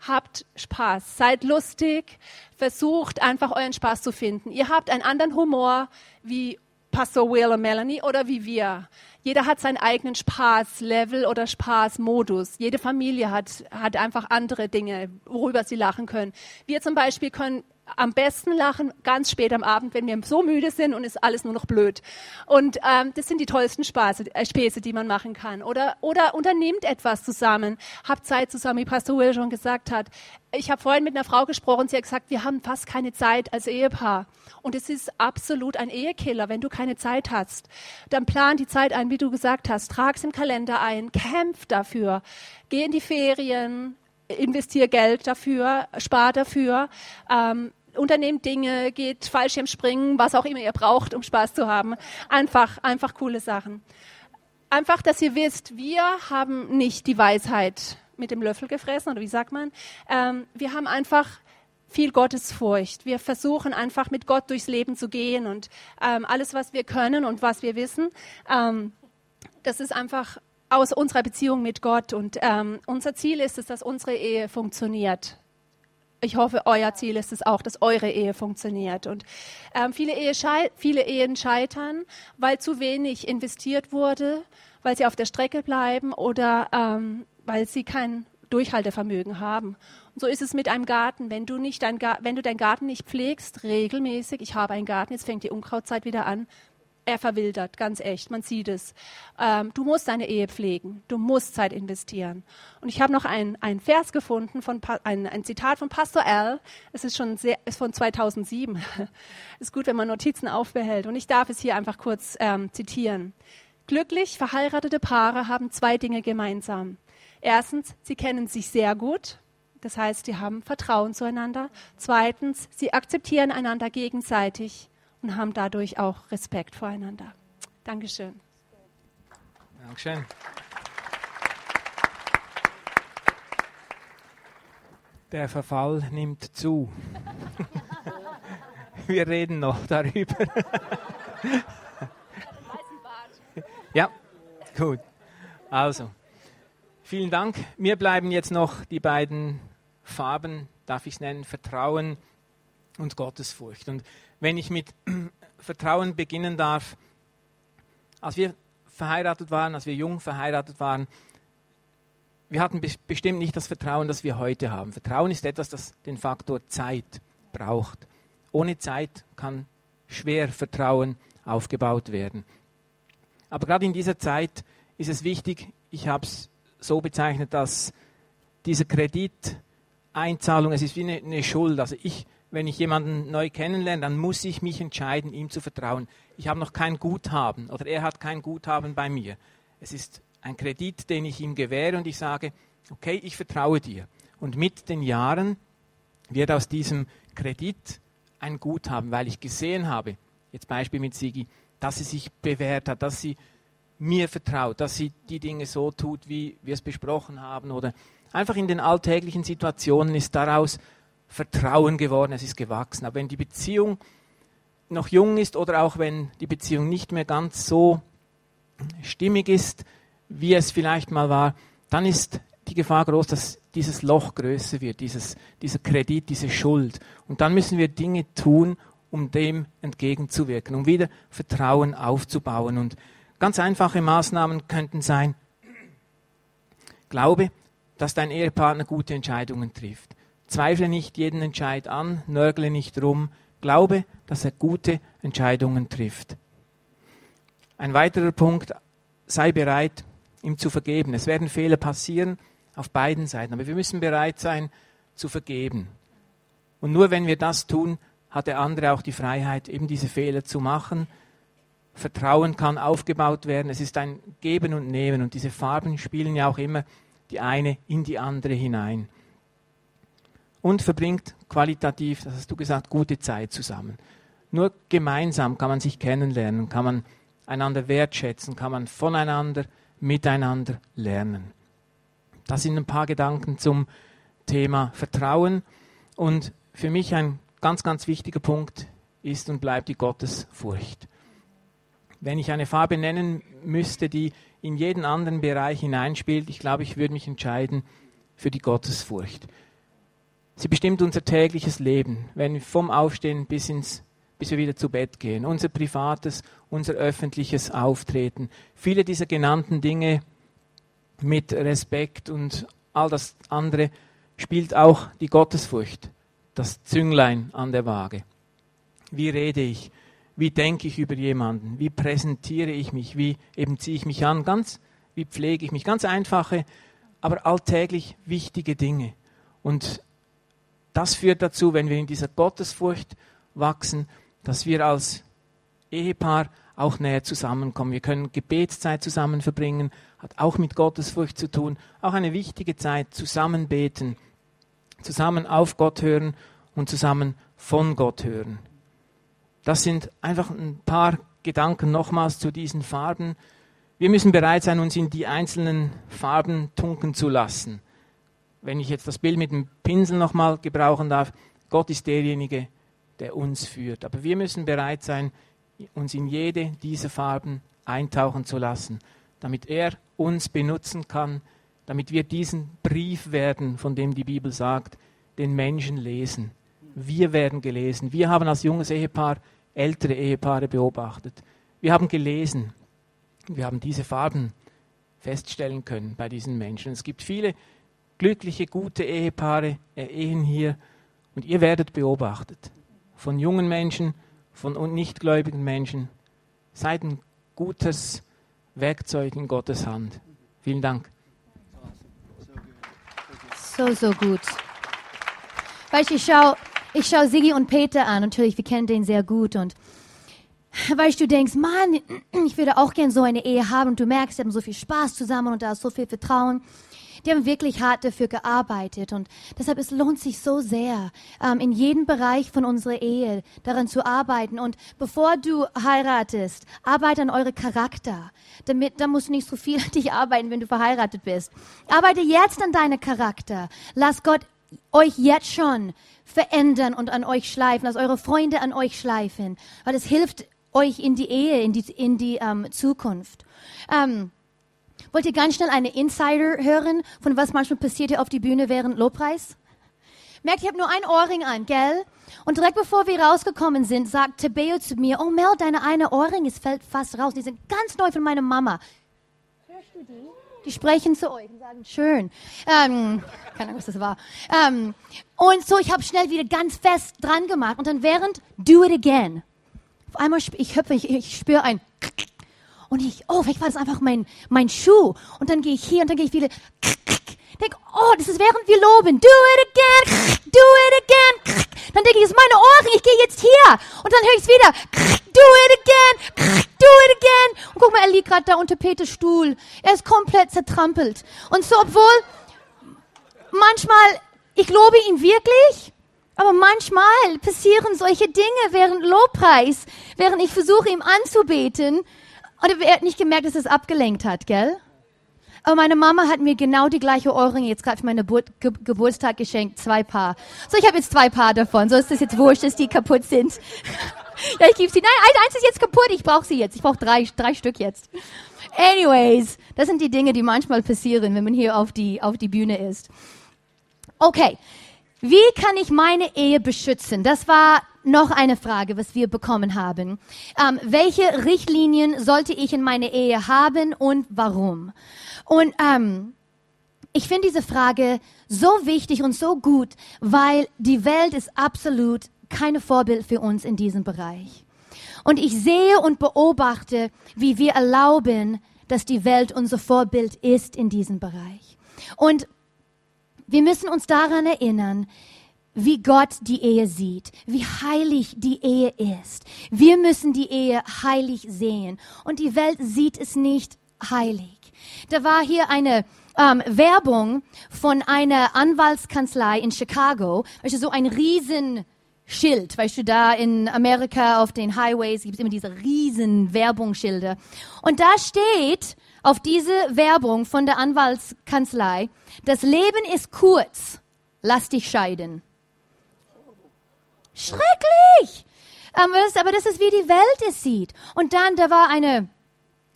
Habt Spaß. Seid lustig. Versucht einfach euren Spaß zu finden. Ihr habt einen anderen Humor wie Pastor Will und Melanie oder wie wir. Jeder hat seinen eigenen Spaßlevel oder Spaßmodus. Jede Familie hat, hat einfach andere Dinge, worüber sie lachen können. Wir zum Beispiel können am besten lachen ganz spät am Abend, wenn wir so müde sind und ist alles nur noch blöd. Und ähm, das sind die tollsten Spaße, äh, Späße, die man machen kann. Oder, oder unternehmt etwas zusammen, habt Zeit zusammen, wie Pastor Will schon gesagt hat. Ich habe vorhin mit einer Frau gesprochen, sie hat gesagt, wir haben fast keine Zeit als Ehepaar. Und es ist absolut ein Ehekiller, wenn du keine Zeit hast. Dann plan die Zeit ein, wie du gesagt hast, trag es im Kalender ein, kämpf dafür, geh in die Ferien, investier Geld dafür, spar dafür. Ähm, unternehmt Dinge, geht Fallschirmspringen, was auch immer ihr braucht, um Spaß zu haben. Einfach, einfach coole Sachen. Einfach, dass ihr wisst, wir haben nicht die Weisheit mit dem Löffel gefressen, oder wie sagt man? Ähm, wir haben einfach viel Gottesfurcht. Wir versuchen einfach mit Gott durchs Leben zu gehen und ähm, alles, was wir können und was wir wissen, ähm, das ist einfach aus unserer Beziehung mit Gott. Und ähm, unser Ziel ist es, dass unsere Ehe funktioniert ich hoffe, euer Ziel ist es auch, dass eure Ehe funktioniert. Und ähm, viele, Ehe viele Ehen scheitern, weil zu wenig investiert wurde, weil sie auf der Strecke bleiben oder ähm, weil sie kein Durchhaltevermögen haben. Und so ist es mit einem Garten. Wenn du, nicht dein, wenn du deinen Garten nicht pflegst, regelmäßig, ich habe einen Garten, jetzt fängt die Unkrautzeit wieder an, er verwildert, ganz echt, man sieht es. Ähm, du musst deine Ehe pflegen, du musst Zeit investieren. Und ich habe noch ein, ein Vers gefunden, von, ein, ein Zitat von Pastor Al, es ist schon sehr, ist von 2007. ist gut, wenn man Notizen aufbehält. Und ich darf es hier einfach kurz ähm, zitieren. Glücklich verheiratete Paare haben zwei Dinge gemeinsam. Erstens, sie kennen sich sehr gut. Das heißt, sie haben Vertrauen zueinander. Zweitens, sie akzeptieren einander gegenseitig und haben dadurch auch Respekt voreinander. Dankeschön. Dankeschön. Der Verfall nimmt zu. Wir reden noch darüber. ja, gut. Also, vielen Dank. Mir bleiben jetzt noch die beiden Farben, darf ich es nennen, Vertrauen und Gottesfurcht. Und wenn ich mit Vertrauen beginnen darf. Als wir verheiratet waren, als wir jung verheiratet waren, wir hatten bestimmt nicht das Vertrauen, das wir heute haben. Vertrauen ist etwas, das den Faktor Zeit braucht. Ohne Zeit kann schwer Vertrauen aufgebaut werden. Aber gerade in dieser Zeit ist es wichtig, ich habe es so bezeichnet, dass diese Krediteinzahlung, es ist wie eine, eine Schuld. Also ich wenn ich jemanden neu kennenlerne, dann muss ich mich entscheiden, ihm zu vertrauen. Ich habe noch kein Guthaben oder er hat kein Guthaben bei mir. Es ist ein Kredit, den ich ihm gewähre und ich sage, okay, ich vertraue dir. Und mit den Jahren wird aus diesem Kredit ein Guthaben, weil ich gesehen habe, jetzt Beispiel mit Sigi, dass sie sich bewährt hat, dass sie mir vertraut, dass sie die Dinge so tut, wie wir es besprochen haben oder einfach in den alltäglichen Situationen ist daraus Vertrauen geworden, es ist gewachsen. Aber wenn die Beziehung noch jung ist oder auch wenn die Beziehung nicht mehr ganz so stimmig ist, wie es vielleicht mal war, dann ist die Gefahr groß, dass dieses Loch größer wird, dieses, dieser Kredit, diese Schuld. Und dann müssen wir Dinge tun, um dem entgegenzuwirken, um wieder Vertrauen aufzubauen. Und ganz einfache Maßnahmen könnten sein, glaube, dass dein Ehepartner gute Entscheidungen trifft. Zweifle nicht jeden Entscheid an, nörgle nicht rum, glaube, dass er gute Entscheidungen trifft. Ein weiterer Punkt, sei bereit, ihm zu vergeben. Es werden Fehler passieren auf beiden Seiten, aber wir müssen bereit sein zu vergeben. Und nur wenn wir das tun, hat der andere auch die Freiheit, eben diese Fehler zu machen. Vertrauen kann aufgebaut werden. Es ist ein Geben und Nehmen und diese Farben spielen ja auch immer die eine in die andere hinein. Und verbringt qualitativ, das hast du gesagt, gute Zeit zusammen. Nur gemeinsam kann man sich kennenlernen, kann man einander wertschätzen, kann man voneinander, miteinander lernen. Das sind ein paar Gedanken zum Thema Vertrauen. Und für mich ein ganz, ganz wichtiger Punkt ist und bleibt die Gottesfurcht. Wenn ich eine Farbe nennen müsste, die in jeden anderen Bereich hineinspielt, ich glaube, ich würde mich entscheiden für die Gottesfurcht. Sie bestimmt unser tägliches Leben, wenn wir vom Aufstehen bis ins bis wir wieder zu Bett gehen, unser privates, unser öffentliches Auftreten. Viele dieser genannten Dinge mit Respekt und all das andere spielt auch die Gottesfurcht, das Zünglein an der Waage. Wie rede ich? Wie denke ich über jemanden? Wie präsentiere ich mich? Wie eben ziehe ich mich an? Ganz, wie pflege ich mich? Ganz einfache, aber alltäglich wichtige Dinge. Und das führt dazu, wenn wir in dieser Gottesfurcht wachsen, dass wir als Ehepaar auch näher zusammenkommen. Wir können Gebetszeit zusammen verbringen, hat auch mit Gottesfurcht zu tun, auch eine wichtige Zeit zusammen beten, zusammen auf Gott hören und zusammen von Gott hören. Das sind einfach ein paar Gedanken nochmals zu diesen Farben. Wir müssen bereit sein, uns in die einzelnen Farben tunken zu lassen. Wenn ich jetzt das Bild mit dem Pinsel nochmal gebrauchen darf, Gott ist derjenige, der uns führt. Aber wir müssen bereit sein, uns in jede dieser Farben eintauchen zu lassen, damit er uns benutzen kann, damit wir diesen Brief werden, von dem die Bibel sagt, den Menschen lesen. Wir werden gelesen. Wir haben als junges Ehepaar ältere Ehepaare beobachtet. Wir haben gelesen. Wir haben diese Farben feststellen können bei diesen Menschen. Es gibt viele glückliche, gute Ehepaare, Ehen hier und ihr werdet beobachtet von jungen Menschen, von nichtgläubigen Menschen. Seid ein gutes Werkzeug in Gottes Hand. Vielen Dank. So, so gut. Weißt du, ich schaue ich schau Sigi und Peter an. Natürlich, wir kennen den sehr gut. Und weißt du, denkst, Mann, ich würde auch gern so eine Ehe haben. Und du merkst, sie haben so viel Spaß zusammen und da ist so viel Vertrauen. Die haben wirklich hart dafür gearbeitet und deshalb es lohnt sich so sehr, ähm, in jedem Bereich von unserer Ehe daran zu arbeiten. Und bevor du heiratest, arbeite an eure Charakter. Damit, da musst du nicht so viel an dich arbeiten, wenn du verheiratet bist. Arbeite jetzt an deinem Charakter. Lass Gott euch jetzt schon verändern und an euch schleifen. Lass eure Freunde an euch schleifen, weil es hilft euch in die Ehe, in die, in die ähm, Zukunft. Ähm, Wollt ihr ganz schnell eine Insider hören, von was manchmal passiert hier auf die Bühne während Lobpreis? Merkt, ich habe nur ein Ohrring an, gell? Und direkt bevor wir rausgekommen sind, sagt Tebeo zu mir, oh Mel, deine eine Ohrring, es fällt fast raus. Die sind ganz neu von meiner Mama. Hörst du die? Die sprechen zu euch und sagen, schön. Ähm, keine Ahnung, was das war. Ähm, und so, ich habe schnell wieder ganz fest dran gemacht. Und dann während, do it again. Auf einmal, ich ich, ich spüre ein und ich, oh, vielleicht war das einfach mein, mein Schuh. Und dann gehe ich hier und dann gehe ich wieder, denke, oh, das ist während wir loben. Do it again, do it again. Dann denke ich, das ist meine Ohren, ich gehe jetzt hier. Und dann höre ich es wieder, do it again, do it again. Und guck mal, er liegt gerade da unter Peters Stuhl. Er ist komplett zertrampelt. Und so, obwohl manchmal, ich lobe ihn wirklich, aber manchmal passieren solche Dinge während Lobpreis, während ich versuche, ihm anzubeten. Und er hat nicht gemerkt, dass es abgelenkt hat, gell? Aber meine Mama hat mir genau die gleiche Ohrringe jetzt gerade für meinen Gebur Ge Geburtstag geschenkt, zwei Paar. So, ich habe jetzt zwei Paar davon. So ist es jetzt wurscht, dass die kaputt sind. ja, ich gebe sie. Nein, eins ist jetzt kaputt. Ich brauche sie jetzt. Ich brauche drei, drei Stück jetzt. Anyways, das sind die Dinge, die manchmal passieren, wenn man hier auf die, auf die Bühne ist. Okay, wie kann ich meine Ehe beschützen? Das war noch eine Frage, was wir bekommen haben. Ähm, welche Richtlinien sollte ich in meine Ehe haben und warum? Und ähm, ich finde diese Frage so wichtig und so gut, weil die Welt ist absolut keine Vorbild für uns in diesem Bereich. Und ich sehe und beobachte, wie wir erlauben, dass die Welt unser Vorbild ist in diesem Bereich. Und wir müssen uns daran erinnern, wie Gott die Ehe sieht, wie heilig die Ehe ist. Wir müssen die Ehe heilig sehen und die Welt sieht es nicht heilig. Da war hier eine ähm, Werbung von einer Anwaltskanzlei in Chicago, weißt du, so ein Riesenschild, weißt du, da in Amerika auf den Highways gibt es immer diese riesen Werbungsschilder. Und da steht auf diese Werbung von der Anwaltskanzlei, das Leben ist kurz, lass dich scheiden. Schrecklich! Ähm, aber das ist, wie die Welt es sieht. Und dann, da war eine,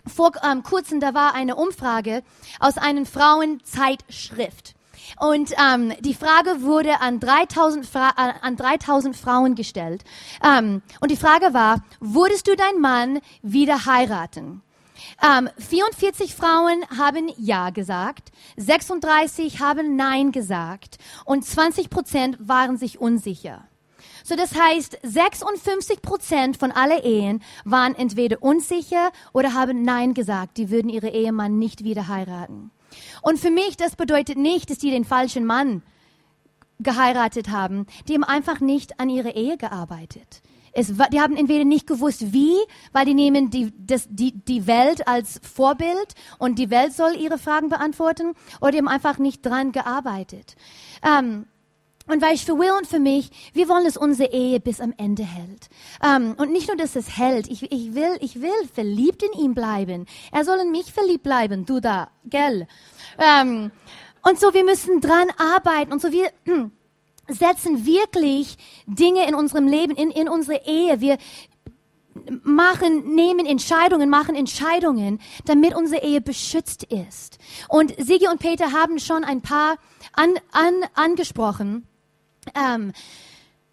vor ähm, kurzem, da war eine Umfrage aus einer Frauenzeitschrift. Und ähm, die Frage wurde an 3000, Fra äh, an 3000 Frauen gestellt. Ähm, und die Frage war, würdest du deinen Mann wieder heiraten? Ähm, 44 Frauen haben Ja gesagt, 36 haben Nein gesagt und 20 Prozent waren sich unsicher. So, das heißt, 56 Prozent von alle Ehen waren entweder unsicher oder haben Nein gesagt. Die würden ihre Ehemann nicht wieder heiraten. Und für mich, das bedeutet nicht, dass die den falschen Mann geheiratet haben. Die haben einfach nicht an ihre Ehe gearbeitet. Es, die haben entweder nicht gewusst, wie, weil die nehmen die, das, die, die Welt als Vorbild und die Welt soll ihre Fragen beantworten, oder die haben einfach nicht dran gearbeitet. Ähm, und weil ich für Will und für mich, wir wollen, dass unsere Ehe bis am Ende hält. Um, ähm, und nicht nur, dass es hält. Ich, ich, will, ich will verliebt in ihn bleiben. Er soll in mich verliebt bleiben. Du da, gell? Um, ähm, und so, wir müssen dran arbeiten. Und so, wir setzen wirklich Dinge in unserem Leben, in, in unsere Ehe. Wir machen, nehmen Entscheidungen, machen Entscheidungen, damit unsere Ehe beschützt ist. Und Sigi und Peter haben schon ein paar an, an, angesprochen ähm,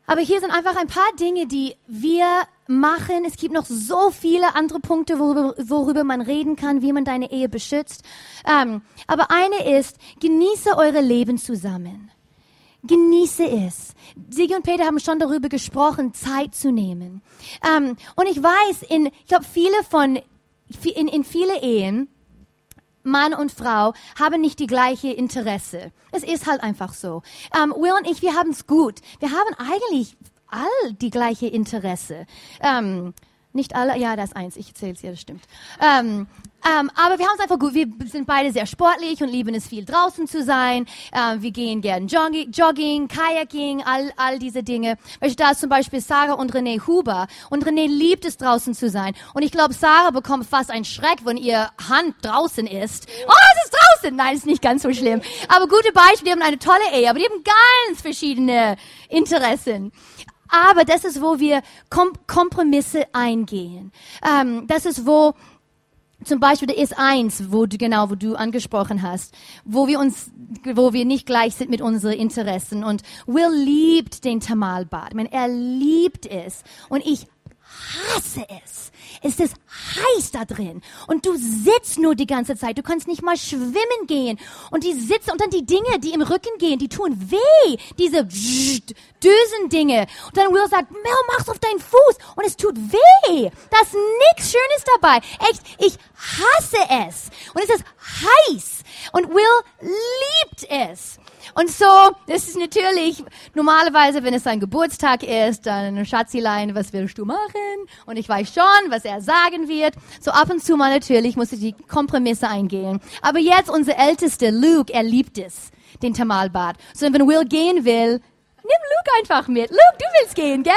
aber hier sind einfach ein paar Dinge, die wir machen. Es gibt noch so viele andere Punkte, worüber, worüber man reden kann, wie man deine Ehe beschützt. Ähm, aber eine ist, genieße eure Leben zusammen. Genieße es. Sigi und Peter haben schon darüber gesprochen, Zeit zu nehmen. Ähm, und ich weiß, in, ich glaube, viele von, in, in viele Ehen, Mann und Frau haben nicht die gleiche Interesse. Es ist halt einfach so. Ähm, Will und ich, wir haben es gut. Wir haben eigentlich all die gleiche Interesse. Ähm, nicht alle, ja, das ist eins, ich erzähle es dir, das stimmt. Ähm, ähm, aber wir haben es einfach gut. Wir sind beide sehr sportlich und lieben es viel draußen zu sein. Ähm, wir gehen gern Jogging, Jogging, Kayaking, all, all diese Dinge. Da ist zum Beispiel Sarah und René Huber. Und René liebt es draußen zu sein. Und ich glaube, Sarah bekommt fast einen Schreck, wenn ihr Hand draußen ist. Oh, es ist draußen! Nein, ist nicht ganz so schlimm. Aber gute Beispiele, die haben eine tolle Ehe, aber die haben ganz verschiedene Interessen. Aber das ist, wo wir Kom Kompromisse eingehen. Ähm, das ist, wo zum Beispiel der ist eins, wo du genau, wo du angesprochen hast, wo wir uns, wo wir nicht gleich sind mit unseren Interessen. Und Will liebt den Tamalbad. Ich meine, er liebt es. Und ich hasse es. Es ist heiß da drin. Und du sitzt nur die ganze Zeit. Du kannst nicht mal schwimmen gehen. Und die sitzen und dann die Dinge, die im Rücken gehen, die tun weh. Diese Düsen-Dinge. Und dann Will sagt, Mel, mach's auf deinen Fuß. Und es tut weh. Da ist nichts Schönes dabei. Echt, ich hasse es. Und es ist heiß. Und Will liebt es. Und so, das ist natürlich, normalerweise, wenn es sein Geburtstag ist, dann Schatzilein, was willst du machen? Und ich weiß schon, was er sagen wird. So ab und zu mal natürlich muss ich die Kompromisse eingehen. Aber jetzt unser Ältester, Luke, er liebt es, den Tamalbad. So wenn Will gehen will, nimm Luke einfach mit. Luke, du willst gehen, gell?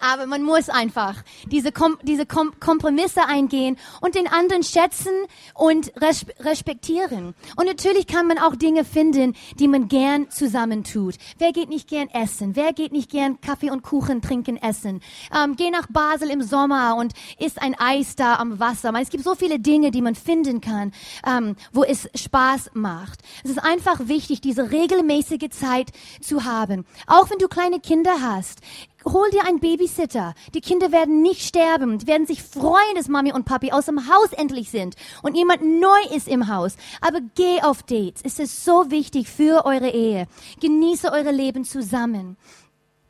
Aber man muss einfach diese, Kom diese Kom Kompromisse eingehen und den anderen schätzen und res respektieren. Und natürlich kann man auch Dinge finden, die man gern zusammentut. Wer geht nicht gern essen? Wer geht nicht gern Kaffee und Kuchen trinken, essen? Ähm, geh nach Basel im Sommer und isst ein Eis da am Wasser. Es gibt so viele Dinge, die man finden kann, ähm, wo es Spaß macht. Es ist einfach wichtig, diese regelmäßige Zeit zu haben. Auch wenn du kleine Kinder hast hol dir einen Babysitter. Die Kinder werden nicht sterben. Die werden sich freuen, dass Mami und Papi aus dem Haus endlich sind und jemand neu ist im Haus. Aber geh auf Dates. Es ist so wichtig für eure Ehe. Genieße eure Leben zusammen.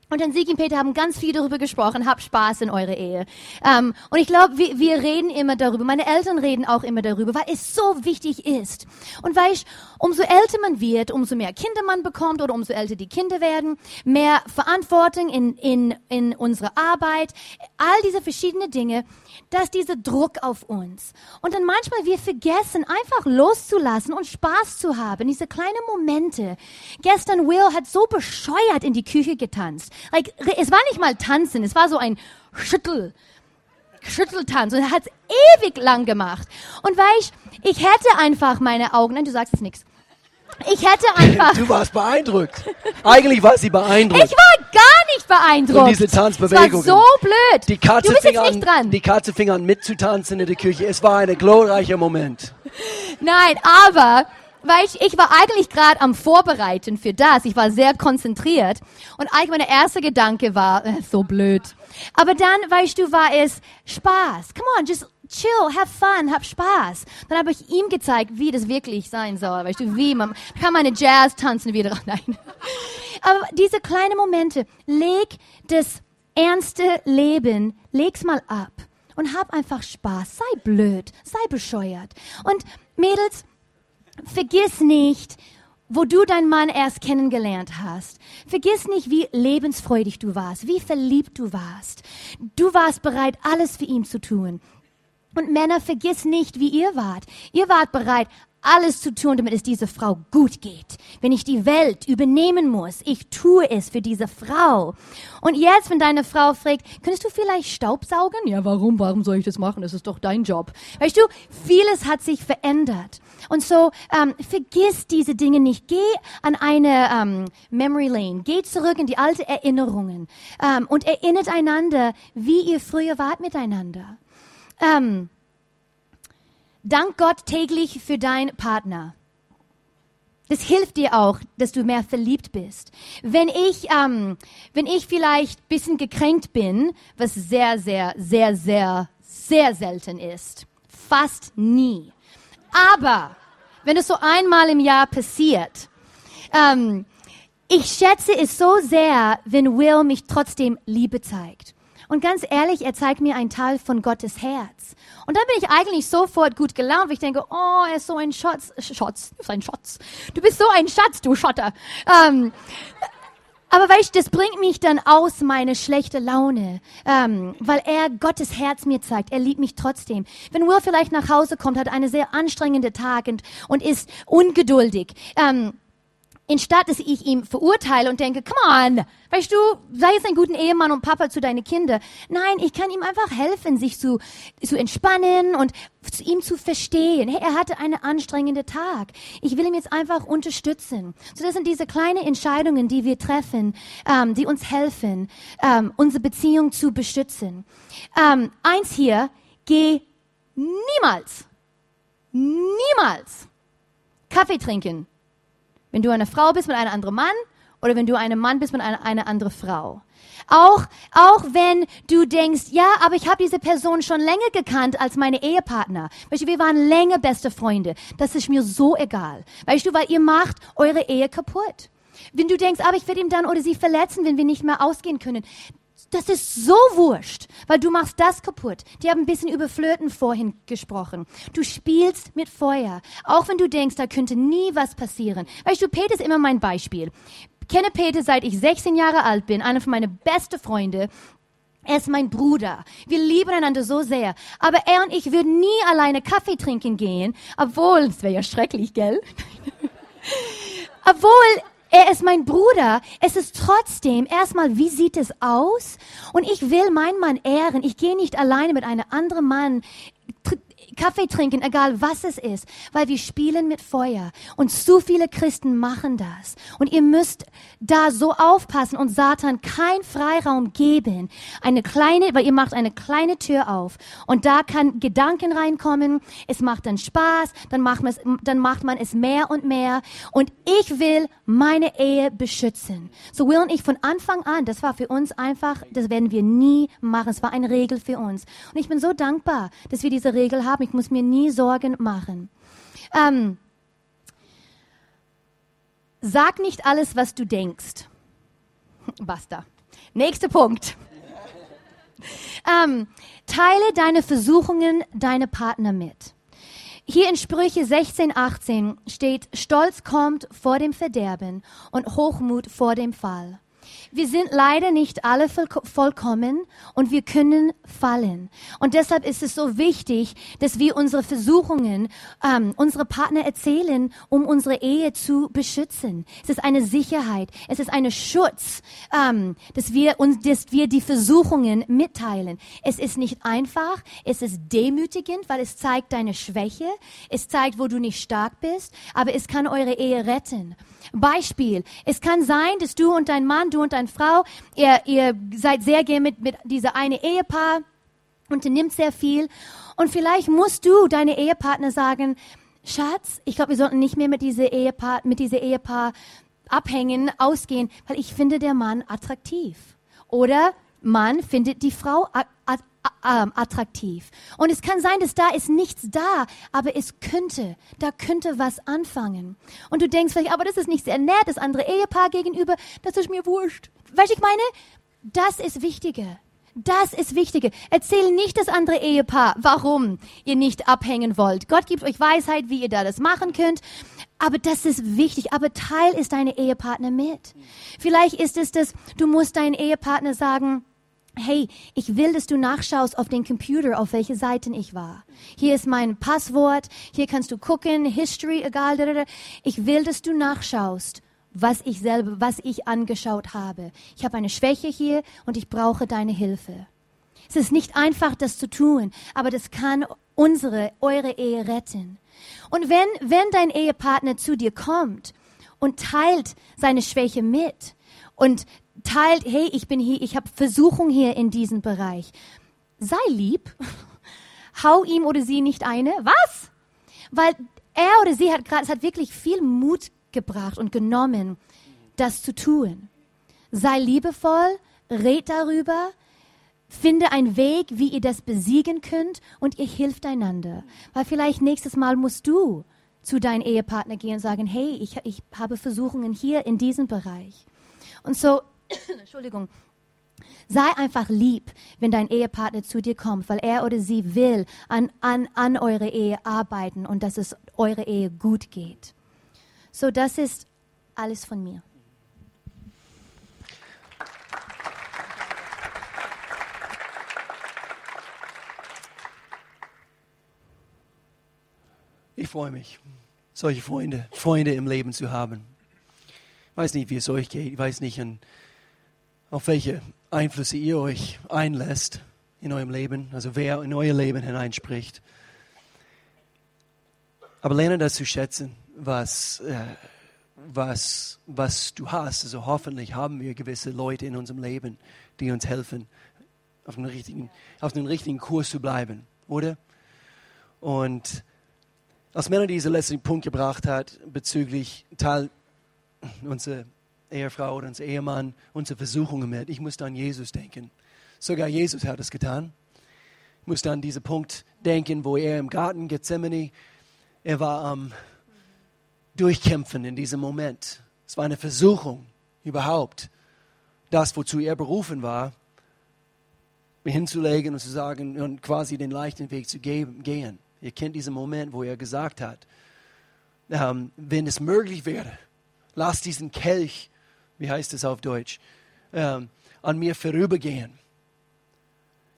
Und dann Sieg und Peter haben ganz viel darüber gesprochen, habt Spaß in eurer Ehe. Ähm, und ich glaube, wir, wir reden immer darüber, meine Eltern reden auch immer darüber, weil es so wichtig ist. Und weißt, umso älter man wird, umso mehr Kinder man bekommt oder umso älter die Kinder werden, mehr Verantwortung in, in, in unserer Arbeit, all diese verschiedenen Dinge, dass dieser Druck auf uns. Und dann manchmal wir vergessen, einfach loszulassen und Spaß zu haben, diese kleinen Momente. Gestern Will hat so bescheuert in die Küche getanzt. Like, es war nicht mal tanzen, es war so ein Schüttel, Schütteltanz und er hat es ewig lang gemacht. Und weißt, ich hätte einfach meine Augen, nein, du sagst jetzt nichts. Ich hätte einfach. Du warst beeindruckt. Eigentlich war sie beeindruckt. Ich war gar nicht beeindruckt. Von diese Tanzbewegungen. Es war so blöd. Die Katze, du bist fing jetzt nicht an, dran. die Katze fing an mitzutanzen in der Küche. Es war ein glorreicher Moment. Nein, aber weil ich, ich war eigentlich gerade am Vorbereiten für das. Ich war sehr konzentriert. Und eigentlich mein erster Gedanke war, äh, so blöd. Aber dann, weißt du, war es Spaß. Come on, just chill, have fun, hab Spaß. Dann habe ich ihm gezeigt, wie das wirklich sein soll. Weißt du, wie man kann meine Jazz tanzen wieder. Nein. Aber diese kleinen Momente, leg das ernste Leben, leg's mal ab und hab einfach Spaß. Sei blöd, sei bescheuert. Und Mädels, vergiss nicht, wo du deinen Mann erst kennengelernt hast. Vergiss nicht, wie lebensfreudig du warst, wie verliebt du warst. Du warst bereit, alles für ihn zu tun. Und Männer, vergiss nicht, wie ihr wart. Ihr wart bereit, alles zu tun, damit es dieser Frau gut geht. Wenn ich die Welt übernehmen muss, ich tue es für diese Frau. Und jetzt, wenn deine Frau fragt, könntest du vielleicht Staubsaugen? Ja, warum? Warum soll ich das machen? Das ist doch dein Job. Weißt du, vieles hat sich verändert. Und so, ähm, vergiss diese Dinge nicht. Geh an eine ähm, Memory Lane. Geh zurück in die alten Erinnerungen ähm, und erinnert einander, wie ihr früher wart miteinander. Ähm, dank Gott täglich für deinen Partner. Das hilft dir auch, dass du mehr verliebt bist. Wenn ich, ähm, wenn ich vielleicht bisschen gekränkt bin, was sehr, sehr, sehr, sehr, sehr selten ist, fast nie. Aber wenn es so einmal im Jahr passiert, ähm, ich schätze es so sehr, wenn Will mich trotzdem Liebe zeigt. Und ganz ehrlich, er zeigt mir einen Teil von Gottes Herz. Und dann bin ich eigentlich sofort gut gelaunt, weil ich denke, oh, er ist so ein Schatz, Schatz, du bist ein Schatz. Du bist so ein Schatz, du Schotter. Ähm, aber weißt du, das bringt mich dann aus meine schlechte Laune, ähm, weil er Gottes Herz mir zeigt. Er liebt mich trotzdem. Wenn Will vielleicht nach Hause kommt, hat eine sehr anstrengende Tag und, und ist ungeduldig. Ähm, Instatt dass ich ihm verurteile und denke, come on, weißt du, sei jetzt ein guter Ehemann und Papa zu deinen Kindern. Nein, ich kann ihm einfach helfen, sich zu, zu entspannen und zu ihm zu verstehen. Hey, er hatte einen anstrengenden Tag. Ich will ihn jetzt einfach unterstützen. So, das sind diese kleinen Entscheidungen, die wir treffen, ähm, die uns helfen, ähm, unsere Beziehung zu beschützen. Ähm, eins hier, geh niemals, niemals Kaffee trinken wenn du eine Frau bist mit einem anderen Mann oder wenn du ein Mann bist mit einer, einer anderen Frau. Auch, auch wenn du denkst, ja, aber ich habe diese Person schon länger gekannt als meine Ehepartner. Weißt du, wir waren länger beste Freunde. Das ist mir so egal. Weißt du, weil ihr macht eure Ehe kaputt. Wenn du denkst, aber ich werde ihm dann oder sie verletzen, wenn wir nicht mehr ausgehen können. Das ist so wurscht, weil du machst das kaputt. Die haben ein bisschen über Flirten vorhin gesprochen. Du spielst mit Feuer, auch wenn du denkst, da könnte nie was passieren. Weißt du, Peter ist immer mein Beispiel. Ich kenne Peter seit ich 16 Jahre alt bin, einer von meinen besten Freunde. Er ist mein Bruder. Wir lieben einander so sehr. Aber er und ich würden nie alleine Kaffee trinken gehen, obwohl, es wäre ja schrecklich, gell? obwohl er ist mein Bruder. Es ist trotzdem erstmal, wie sieht es aus? Und ich will meinen Mann ehren. Ich gehe nicht alleine mit einem anderen Mann Kaffee trinken, egal was es ist, weil wir spielen mit Feuer. Und zu viele Christen machen das. Und ihr müsst da so aufpassen und Satan kein Freiraum geben. Eine kleine, weil ihr macht eine kleine Tür auf. Und da kann Gedanken reinkommen. Es macht dann Spaß. Dann macht man es, dann macht man es mehr und mehr. Und ich will meine Ehe beschützen. So Will und ich von Anfang an, das war für uns einfach, das werden wir nie machen. Es war eine Regel für uns. Und ich bin so dankbar, dass wir diese Regel haben. Ich muss mir nie Sorgen machen. Ähm, sag nicht alles, was du denkst. Basta. Nächster Punkt. ähm, teile deine Versuchungen deine Partner mit. Hier in Sprüche 16, 18 steht, Stolz kommt vor dem Verderben und Hochmut vor dem Fall. Wir sind leider nicht alle vollkommen und wir können fallen. Und deshalb ist es so wichtig, dass wir unsere Versuchungen, ähm, unsere Partner erzählen, um unsere Ehe zu beschützen. Es ist eine Sicherheit, es ist ein Schutz, ähm, dass wir uns, dass wir die Versuchungen mitteilen. Es ist nicht einfach, es ist demütigend, weil es zeigt deine Schwäche, es zeigt, wo du nicht stark bist, aber es kann eure Ehe retten. Beispiel. Es kann sein, dass du und dein Mann, du und deine Frau, ihr, ihr seid sehr gern mit, mit dieser eine Ehepaar nimmt sehr viel. Und vielleicht musst du deine Ehepartner sagen, Schatz, ich glaube, wir sollten nicht mehr mit dieser Ehepaar, mit dieser Ehepaar abhängen, ausgehen, weil ich finde der Mann attraktiv. Oder Mann findet die Frau ähm, attraktiv. Und es kann sein, dass da ist nichts da, aber es könnte, da könnte was anfangen. Und du denkst vielleicht, aber das ist nicht sehr nett, das andere Ehepaar gegenüber, das ist mir wurscht. Weißt du, ich meine, das ist wichtiger. Das ist wichtiger. Erzähl nicht das andere Ehepaar, warum ihr nicht abhängen wollt. Gott gibt euch Weisheit, wie ihr da das machen könnt. Aber das ist wichtig. Aber teil ist deine Ehepartner mit. Vielleicht ist es das, du musst deinen Ehepartner sagen, hey, ich will, dass du nachschaust auf den Computer, auf welche Seiten ich war. Hier ist mein Passwort, hier kannst du gucken, History, egal. Ich will, dass du nachschaust, was ich selber, was ich angeschaut habe. Ich habe eine Schwäche hier und ich brauche deine Hilfe. Es ist nicht einfach, das zu tun, aber das kann unsere, eure Ehe retten. Und wenn, wenn dein Ehepartner zu dir kommt und teilt seine Schwäche mit und teilt, hey, ich bin hier, ich habe Versuchung hier in diesem Bereich. Sei lieb. Hau ihm oder sie nicht eine. Was? Weil er oder sie hat gerade, es hat wirklich viel Mut gebracht und genommen, das zu tun. Sei liebevoll, red darüber, finde einen Weg, wie ihr das besiegen könnt und ihr hilft einander. Weil vielleicht nächstes Mal musst du zu deinem Ehepartner gehen und sagen, hey, ich, ich habe Versuchungen hier in diesem Bereich. Und so Entschuldigung. Sei einfach lieb, wenn dein Ehepartner zu dir kommt, weil er oder sie will an, an, an eure Ehe arbeiten und dass es eure Ehe gut geht. So, das ist alles von mir. Ich freue mich, solche Freunde, Freunde im Leben zu haben. Ich weiß nicht, wie es euch geht. Ich weiß nicht, an auf welche Einflüsse ihr euch einlässt in eurem Leben, also wer in euer Leben hineinspricht. Aber lerne das zu schätzen, was, äh, was, was du hast. Also hoffentlich haben wir gewisse Leute in unserem Leben, die uns helfen, auf den richtigen, auf den richtigen Kurs zu bleiben, oder? Und als Melanie diesen letzten Punkt gebracht hat bezüglich Teil unserer Ehefrau oder unser Ehemann unsere Versuchungen mit. Ich muss an Jesus denken. Sogar Jesus hat es getan. Ich muss an diesen Punkt denken, wo er im Garten Gethsemane, er war am Durchkämpfen in diesem Moment. Es war eine Versuchung überhaupt, das, wozu er berufen war, hinzulegen und zu sagen und quasi den leichten Weg zu gehen. Ihr kennt diesen Moment, wo er gesagt hat, ähm, wenn es möglich wäre, lass diesen Kelch wie heißt es auf Deutsch, ähm, an mir vorübergehen.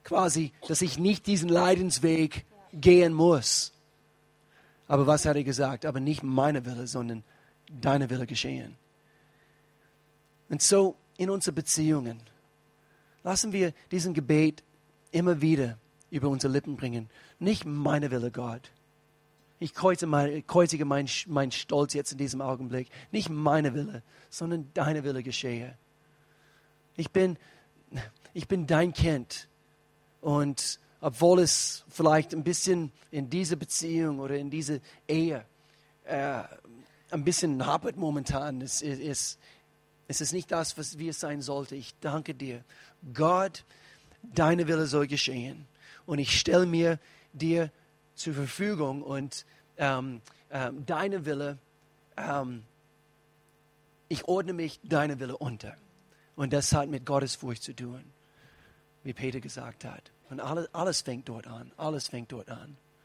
Quasi, dass ich nicht diesen Leidensweg gehen muss. Aber was hat er gesagt? Aber nicht meine Wille, sondern deine Wille geschehen. Und so in unseren Beziehungen lassen wir diesen Gebet immer wieder über unsere Lippen bringen. Nicht meine Wille, Gott. Ich mein, kreuzige meinen mein Stolz jetzt in diesem Augenblick. Nicht meine Wille, sondern deine Wille geschehe. Ich bin, ich bin dein Kind. Und obwohl es vielleicht ein bisschen in dieser Beziehung oder in dieser Ehe äh, ein bisschen hapert momentan, es, es, es ist nicht das, was, wie es sein sollte. Ich danke dir. Gott, deine Wille soll geschehen. Und ich stelle mir dir zur Verfügung und ähm, ähm, deine Wille ähm, ich ordne mich deiner Wille unter. Und das hat mit Gottesfurcht zu tun, wie Peter gesagt hat. Und alles, alles fängt dort an. Alles fängt dort an.